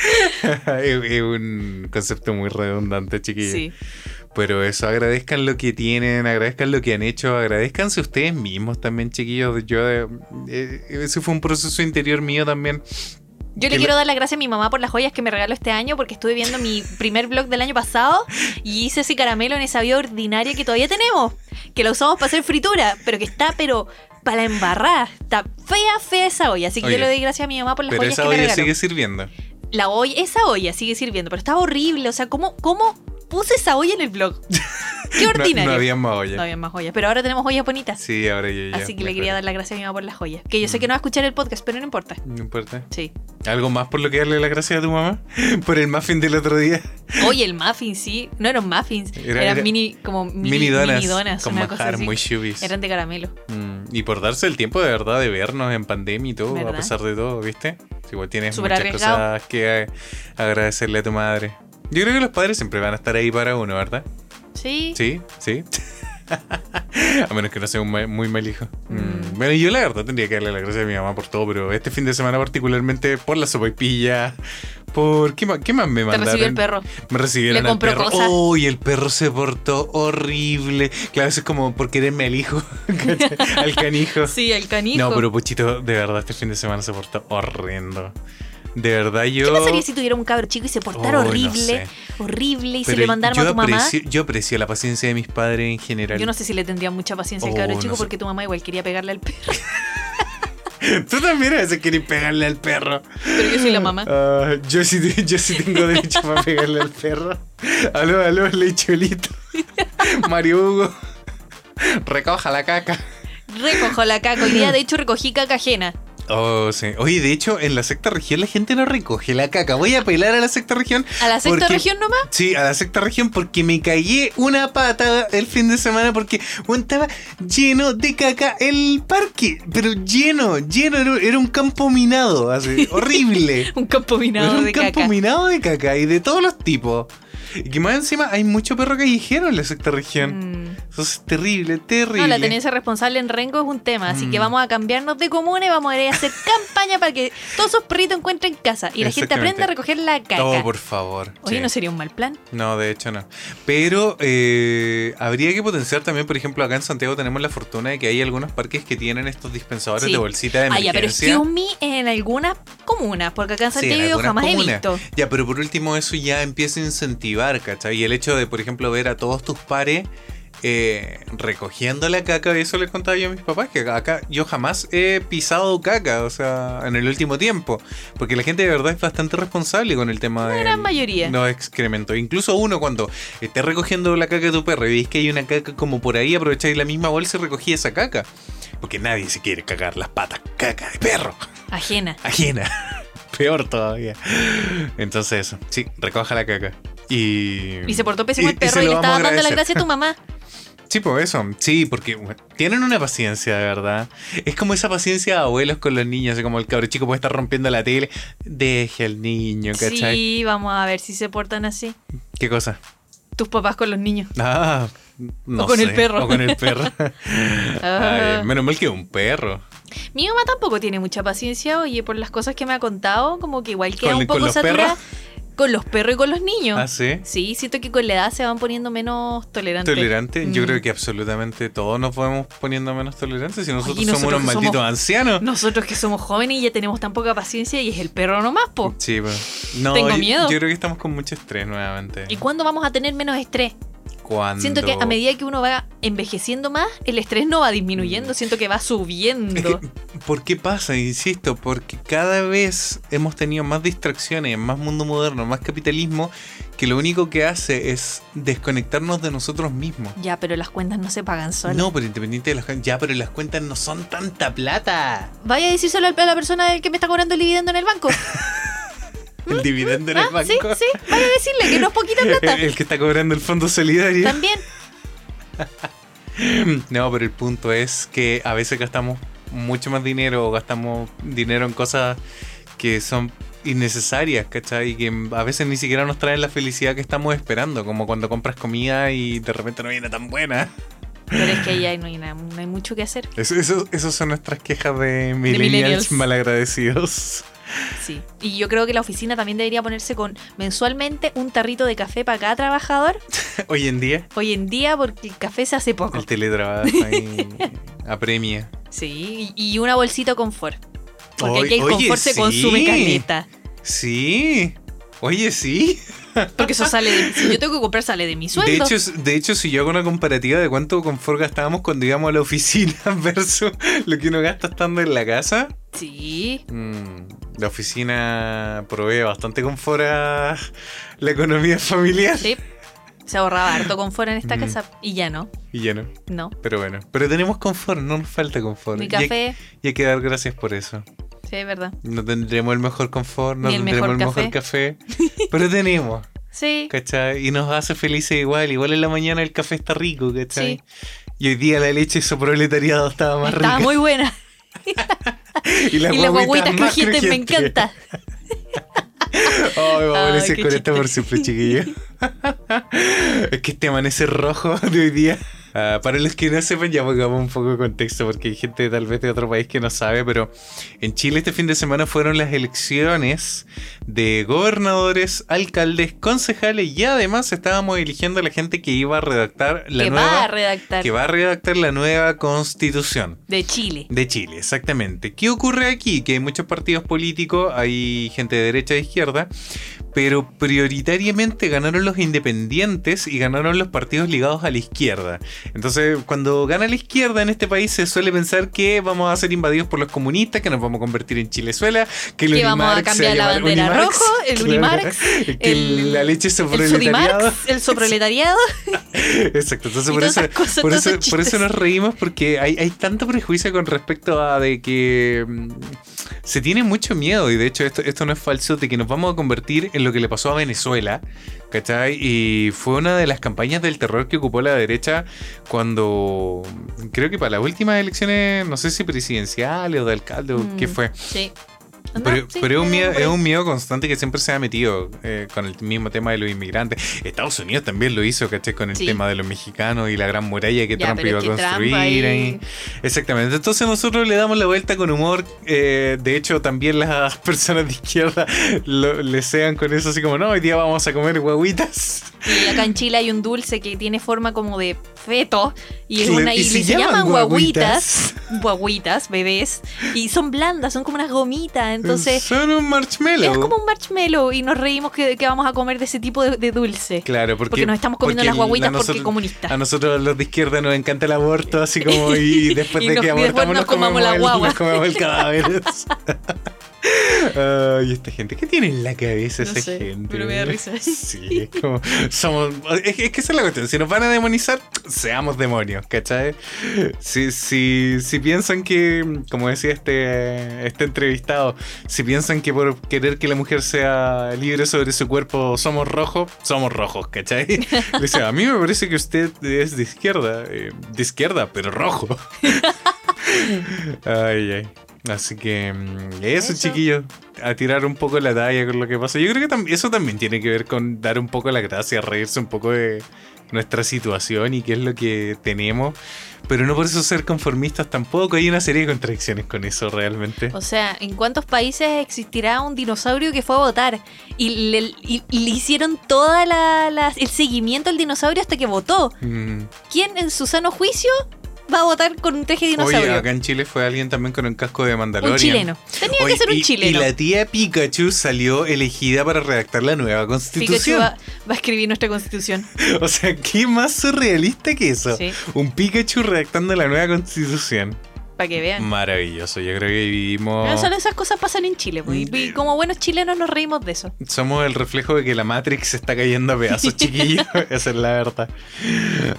es, un concepto muy redundante, chiquillos. Sí. Pero eso, agradezcan lo que tienen, agradezcan lo que han hecho, agradezcanse ustedes mismos también, chiquillos. Yo, eh, eh, ese fue un proceso interior mío también. Yo le quiero dar las gracias a mi mamá por las joyas que me regaló este año porque estuve viendo mi primer vlog del año pasado y hice ese caramelo en esa vida ordinaria que todavía tenemos, que la usamos para hacer fritura, pero que está pero para la embarrada. Está fea, fea esa olla, así que Oye, yo le doy gracias a mi mamá por las Pero joyas esa que me olla regaló. sigue sirviendo. La olla, esa olla sigue sirviendo, pero estaba horrible, o sea, ¿cómo, cómo puse esa olla en el vlog? Qué No, ordinario. no había más olla. No había más joyas, pero ahora tenemos joyas bonitas. Sí, ahora yo ya. Así que le quería dar las gracias a mi mamá por las joyas. Que yo sé Mm. que no va a escuchar el podcast, pero no importa. No importa. Sí. ¿Algo más por lo que darle las gracias a tu mamá? Por el muffin del otro día. Oye, el muffin, sí. No eran muffins. Era- eran era- mini, como mini, Mini, donas. mini donas, con una cosa manjar así. muy chubis. Eran de caramelo. Mm, y por darse el tiempo de verdad de vernos en pandemia y todo, ¿Verdad? a pesar de todo, ¿viste? Igual tienes Súper muchas arriesgado. cosas que agradecerle a tu madre. Yo creo que los padres siempre van a estar ahí para uno, ¿verdad? Sí. Sí, sí. a menos que no sea un ma- muy mal hijo. Mm, Mm. Bueno, yo la verdad tendría que darle las gracias a mi mamá por todo, pero este fin de semana particularmente por la sopaipilla, por... ¿Qué más, qué más me Te mandaron? recibió el perro. Me recibieron Le al perro. cosas. Uy, el perro se portó horrible. Claro, eso es como por quererme al hijo. al canijo. Sí, el canijo. No, pero Pochito, de verdad, este fin de semana se portó horrendo. De verdad, yo. ¿Qué pasaría si tuviera un cabro chico y se portara Oh, no horrible? sé. Horrible y se le mandaron yo a tu mamá. aprecio, yo aprecio la paciencia de mis padres en general. Yo no sé si le tendría mucha paciencia al Oh, cabro no chico sé. porque tu mamá igual quería pegarle al perro. Tú también a veces querés pegarle al perro. Pero yo soy la mamá. Ah, yo, sí, yo sí tengo derecho para pegarle al perro. Aló, aló, lecholito. Mario Hugo. Recoja la caca. Recojo la caca. Hoy día, de hecho, recogí caca ajena. Oh, sí. Oye, de hecho, en la sexta región la gente no recoge la caca. Voy a apelar a la sexta región. ¿A la sexta porque- región nomás? Sí, a la sexta región porque me caí una pata el fin de semana porque bueno, estaba lleno de caca el parque. Pero lleno, lleno. Era, era un campo minado, así. Horrible. Un campo Era minado un de campo caca. minado de caca y de todos los tipos. Y que más encima hay mucho perro callejero en la sexta región. Mm. Eso es terrible, terrible. No, la tenencia responsable en Rengo es un tema, así que Mm. vamos a cambiarnos de comuna y vamos a ir a hacer campaña para que todos esos perritos encuentren casa y la gente aprenda a recoger la caca. Oh, por favor. Oye, Sí. no sería un mal plan. No, de hecho no. Pero eh, habría que potenciar también, por ejemplo, acá en Santiago tenemos la fortuna de que hay algunos parques que tienen estos dispensadores Sí. de bolsita de Ah, emergencia. ya, pero excuse me en algunas comunas, porque acá en Sí, en Santiago yo jamás he visto. Ya, pero por último eso ya empieza a incentivar, ¿cachai? Y el hecho de, por ejemplo, ver a todos tus pares eh, recogiendo la caca, eso les contaba yo a mis papás, que acá yo jamás he pisado caca, o sea, en el último tiempo, porque la gente de verdad es bastante responsable con el tema La de gran mayoría. los excrementos. Incluso uno cuando esté recogiendo la caca de tu perro y veis que hay una caca como por ahí, aprovecháis la misma bolsa y recogí esa caca. Porque nadie se quiere cagar las patas, caca de perro Ajena. ajena. Peor todavía. Entonces sí, recoja la caca. Y. Y se portó pésimo y- el perro y, le estaba dando la gracia a tu mamá. Sí, pues eso. Sí, porque bueno, tienen una paciencia, de verdad. Es como esa paciencia de abuelos con los niños, así como el cabro chico puede estar rompiendo la tele. Deje al niño, ¿cachai? Sí, vamos a ver si se portan así. ¿Qué cosa? Tus papás con los niños. Ah, no O con el perro. O con el perro. Ay, menos mal que un perro. Mi mamá tampoco tiene mucha paciencia, oye, por las cosas que me ha contado, como que igual queda ¿Con- un poco saturada perros? Con los perros y con los niños. Ah, sí. Sí, siento que con la edad se van poniendo menos tolerantes. Tolerante, yo Mm. creo que absolutamente todos nos podemos poniendo menos tolerantes si nosotros, Oye, somos unos malditos somos- ancianos. Nosotros que somos jóvenes y ya tenemos tan poca paciencia y es el perro nomás, po. Sí, pero. No, Tengo yo- miedo. Yo creo que estamos con mucho estrés nuevamente. ¿Y cuándo vamos a tener menos estrés? Cuando... Siento que a medida que uno va envejeciendo más, el estrés no va disminuyendo, siento que va subiendo. ¿Por qué pasa? Insisto, porque cada vez hemos tenido más distracciones, más mundo moderno, más capitalismo, que lo único que hace es desconectarnos de nosotros mismos. Ya, pero las cuentas no se pagan solas. No, pero independiente de las cuentas. Ya, pero las cuentas no son tanta plata. Vaya a decírselo a la persona del que me está cobrando el dividendo en el banco. El dividendo en el Ah, banco. sí, sí. Vaya a decirle que no es poquita plata. El, que está cobrando el fondo solidario. También. No, pero el punto es que a veces gastamos mucho más dinero o gastamos dinero en cosas que son innecesarias, ¿cachai? Y que a veces ni siquiera nos traen la felicidad que estamos esperando, como cuando compras comida y de repente no viene tan buena. Pero es que ahí no hay, nada- no hay mucho que hacer. Eso, eso, esos son nuestras quejas de millennials, millennials. malagradecidos. Sí. Y yo creo que la oficina también debería ponerse con mensualmente un tarrito de café para cada trabajador. Hoy en día, Hoy en día, porque el café se hace poco. el teletrabajo ahí apremia. Sí. Y una bolsita confort. Porque aquí el oye, confort se consume caleta. Sí. Oye, sí. Porque eso sale de. Si yo tengo que comprar, sale de mi sueldo. De hecho, de hecho, si yo hago una comparativa de cuánto confort gastábamos cuando íbamos a la oficina versus lo que uno gasta estando en la casa, Sí. mm, la oficina provee bastante confort a la economía familiar. Sí. Se ahorraba harto confort en esta Mm. casa. Y ya no. Y ya no. No. Pero bueno, pero tenemos confort, no nos falta confort. Mi Y hay- café. Y hay que dar gracias por eso. Sí, es verdad. No tendremos el mejor confort, no el tendremos mejor el mejor café, pero tenemos, Sí. ¿cachai? Y nos hace felices igual. Igual en la mañana el café está rico, ¿cachai? Sí. Y hoy día la leche proletariado estaba más Estaba rica. muy buena. y las y las guaguitas más crujientes me encanta. Ay, vamos a Ay, amanecer qué con esto por chiste. siempre, chiquillo. es que este amanecer rojo de hoy día. Ah, para los que no sepan, ya pongamos un poco de contexto, porque hay gente tal vez de otro país que no sabe, pero en Chile este fin de semana fueron las elecciones de gobernadores, alcaldes, concejales y además estábamos eligiendo a la gente que iba a redactar la que nueva. va a redactar. que va a redactar la nueva constitución. De Chile. De Chile, exactamente. ¿Qué ocurre aquí? Que hay muchos partidos políticos, hay gente de derecha e izquierda, pero prioritariamente ganaron los independientes y ganaron los partidos ligados a la izquierda. Entonces, cuando gana la izquierda en este país se suele pensar que vamos a ser invadidos por los comunistas, que nos vamos a convertir en Chilezuela, que, el Que vamos a Unimarx cambiar la bandera Unimarx, rojo, el claro, Unimarx, que el- la leche se El soproletariado. Exacto, entonces por eso, cosas, por, eso, por eso nos reímos porque hay, hay tanto prejuicio con respecto a de que mm, se tiene mucho miedo y de hecho esto, esto no es falso de que nos vamos a convertir en lo que le pasó a Venezuela, ¿cachai? Y fue una de las campañas del terror que ocupó la derecha cuando creo que para las últimas elecciones, no sé si presidenciales o de alcalde o Mm. qué fue, Sí. Pero, sí, pero es, un hay miedo, algo por es ahí. un miedo constante que siempre se ha metido eh, con el mismo tema de los inmigrantes. Estados Unidos también lo hizo, ¿cachai? Con el Sí. tema de los mexicanos y la gran muralla que Ya, Trump iba a construir. ahí. Exactamente. Entonces nosotros le damos la vuelta con humor. eh, de hecho, también las personas de izquierda lo- le sean con eso así como, no, hoy día vamos a comer guaguitas. Y acá en Chile hay un dulce que tiene forma como de feto y, es una, y y, se se, llaman guaguitas. guaguitas, bebés, y son blandas, son como unas gomitas, entonces Son un marshmallow. es como un marshmallow y nos reímos que, que vamos a comer de ese tipo de, de dulce. Claro, porque, Porque nos estamos comiendo las guaguitas a porque nosotros- comunistas. A nosotros los de izquierda nos encanta el aborto, así como y después Y de nos- que abortamos nos comamos la guagua. nos comemos el cadáver. Ay, esta gente, ¿qué tiene en la cabeza No esa sé, gente? pero me da risa. Sí, es como somos es, es que esa es la cuestión, si nos van a demonizar, seamos demonios, ¿cachai? Si, si, si piensan que, como decía este, este entrevistado, si piensan que por querer que la mujer sea libre sobre su cuerpo somos rojos, somos rojos, ¿cachai? Dice, a mí me parece que usted es de izquierda, eh, de izquierda, pero rojo. ay, ay. Así que mm, eso, chiquillos, a tirar un poco la talla con lo que pasa. Yo creo que tam- eso también tiene que ver con dar un poco la gracia, reírse un poco de nuestra situación y qué es lo que tenemos. Pero no por eso ser conformistas tampoco. Hay una serie de contradicciones con eso realmente. O sea, ¿en cuántos países existirá un dinosaurio que fue a votar? Y le, y- y le hicieron todo el seguimiento al dinosaurio hasta que votó. Mm. ¿Quién en su sano juicio va a votar con un traje de Oye, dinosaurio? acá en Chile fue alguien también con un casco de Mandalorian. un chileno. Tenía Oye, que ser un y- chileno. Y la tía Pikachu salió elegida para redactar la nueva Pikachu constitución. va, va a escribir nuestra constitución. O sea, ¿qué más surrealista que eso? Sí, Un Pikachu redactando la nueva constitución. Para que vean. Maravilloso. Yo creo que vivimos. Pero solo esas cosas pasan en Chile. pues, y- y como buenos chilenos nos reímos de eso. Somos el reflejo de que la Matrix se está cayendo a pedazos, chiquillos. Esa es la verdad.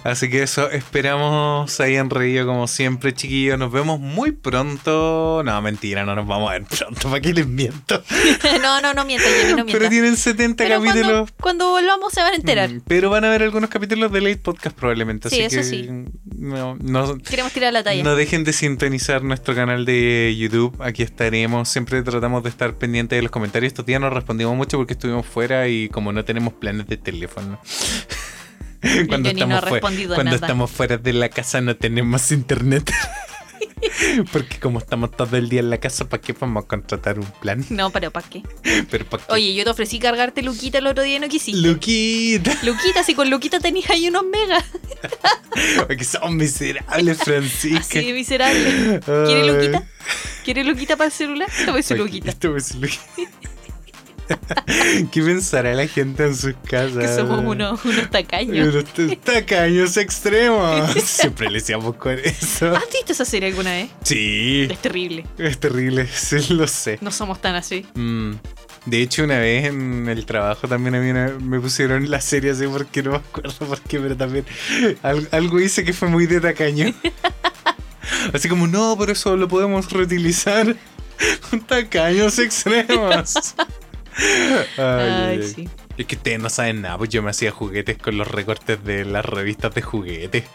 Así que eso, esperamos se hayan reído como siempre, chiquillos. Nos vemos muy pronto. No, mentira, no nos vamos a ver pronto. ¿Para qué les miento? no, no, no mientas, Jenny, no Pero mientas. tienen 70 Pero cuando, capítulos. cuando volvamos se van a enterar. Mm, Pero van a ver algunos capítulos de Late Podcast probablemente. Sí, así eso que sí. No, no, Queremos tirar la talla. no dejen de sintonizar nuestro canal de YouTube. Aquí estaremos. Siempre tratamos de estar pendientes de los comentarios. Estos días no respondimos mucho porque estuvimos fuera y como no tenemos planes de teléfono. cuando no nada. estamos fuera de la casa no tenemos internet. porque como estamos todo el día en la casa, ¿para qué vamos a contratar un plan? No, pero ¿para qué? Pero ¿para qué? Oye, yo te ofrecí cargarte Luquita el otro día y no quisiste. Luquita. Luquita, si con Luquita tenías ahí unos megas. que son miserables, Francisca. Así de miserable. ¿Quiere. Luquita? ¿Quiere Luquita para el celular? Tome su Luquita. esto es Luquita. ¿Qué pensará la gente en sus casas? Que somos unos, unos tacaños. Unos tacaños extremos. Siempre le decíamos con eso. ¿Has visto esa serie alguna vez? Sí, Es terrible. es terrible, sí lo sé. No somos tan así. Mm. De hecho, una vez en el trabajo también a mí una- me pusieron la serie así porque no me acuerdo por qué, pero también al- algo hice que fue muy de tacaño. Así como, no, pero eso lo podemos reutilizar. Tacaños extremos. Ay, Ay, ay. sí. Es que ustedes no saben nada, pues yo me hacía juguetes con los recortes de las revistas de juguetes.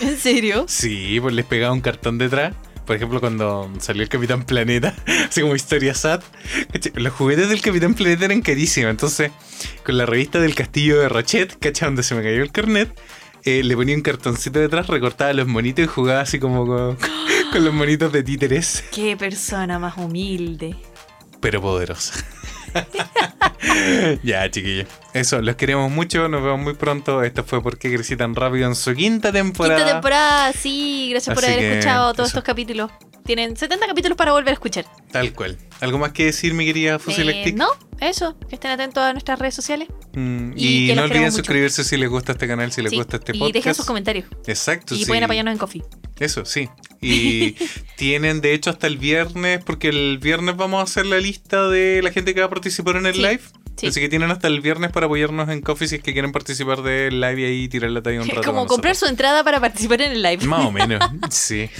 ¿En serio? Sí, pues les pegaba un cartón detrás. Por ejemplo, cuando salió el Capitán Planeta, así como historia SAT, ¿cachai? los juguetes del Capitán Planeta eran carísimos. Entonces, con la revista del Castillo de Rochet, ¿cachai? Donde se me cayó el carnet, eh, le ponía un cartoncito detrás, recortaba los monitos y jugaba así como con, con los monitos de títeres, Qué persona más humilde. pero poderosa. ya, chiquillos. Eso, los queremos mucho, nos vemos muy pronto. Esto fue ¿Por qué crecí tan rápido en su quinta temporada. Quinta temporada, sí. Gracias por haber escuchado todos eso. estos capítulos. Tienen 70 capítulos para volver a escuchar. Tal cual. ¿Algo más que decir, mi querida Eh, Fusilactic? no, eso. Que estén atentos a nuestras redes sociales. Mm, Y y que no olviden suscribirse si les gusta este canal, si les Sí, gusta este y podcast. dejen sus comentarios. Exacto, y sí. pueden apoyarnos en Coffee. Eso, sí. Y tienen, de hecho, hasta el viernes, porque el viernes vamos a hacer la lista de la gente que va a participar en el Sí, live. sí. Así que tienen hasta el viernes para apoyarnos en Coffee si es que quieren participar del live y ahí tirar la talla un Es rato. como comprar su entrada para participar en el live. Más o menos, sí.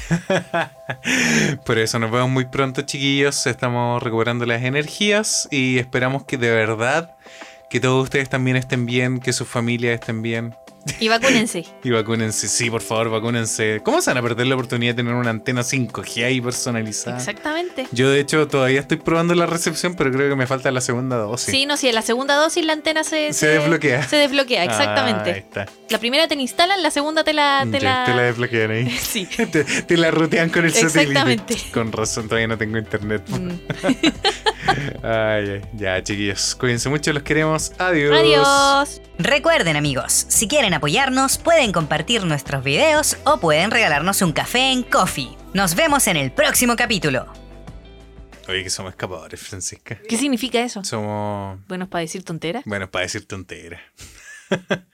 Por eso nos vemos muy pronto, chiquillos. Estamos recuperando las energías y esperamos que de verdad que todos ustedes también estén bien, que sus familias estén bien, Y vacúnense. Y vacúnense, sí, por favor, vacúnense. ¿Cómo se van a perder la oportunidad de tener una antena 5G ahí personalizada? Exactamente. Yo, de hecho, todavía estoy probando la recepción, pero creo que me falta la segunda dosis. Sí, no, si en la segunda dosis la antena se, Se desbloquea. Se desbloquea, Ah, exactamente. ahí está. La primera te la instalan, la segunda te la. Te Ya, la... te la desbloquean ahí. Sí. te, te la rutean con el Exactamente. satélite. Con razón, todavía no tengo internet. Mm. Ay, ay, ya, chiquillos. Cuídense mucho, los queremos. Adiós. Adiós. Recuerden amigos, si quieren apoyarnos pueden compartir nuestros videos o pueden regalarnos un café en Coffee. Nos vemos en el próximo capítulo. Oye, que somos escapadores, Francisca. ¿Qué significa eso? Somos. Bueno, es para decir tonteras. Bueno, para decir tonteras.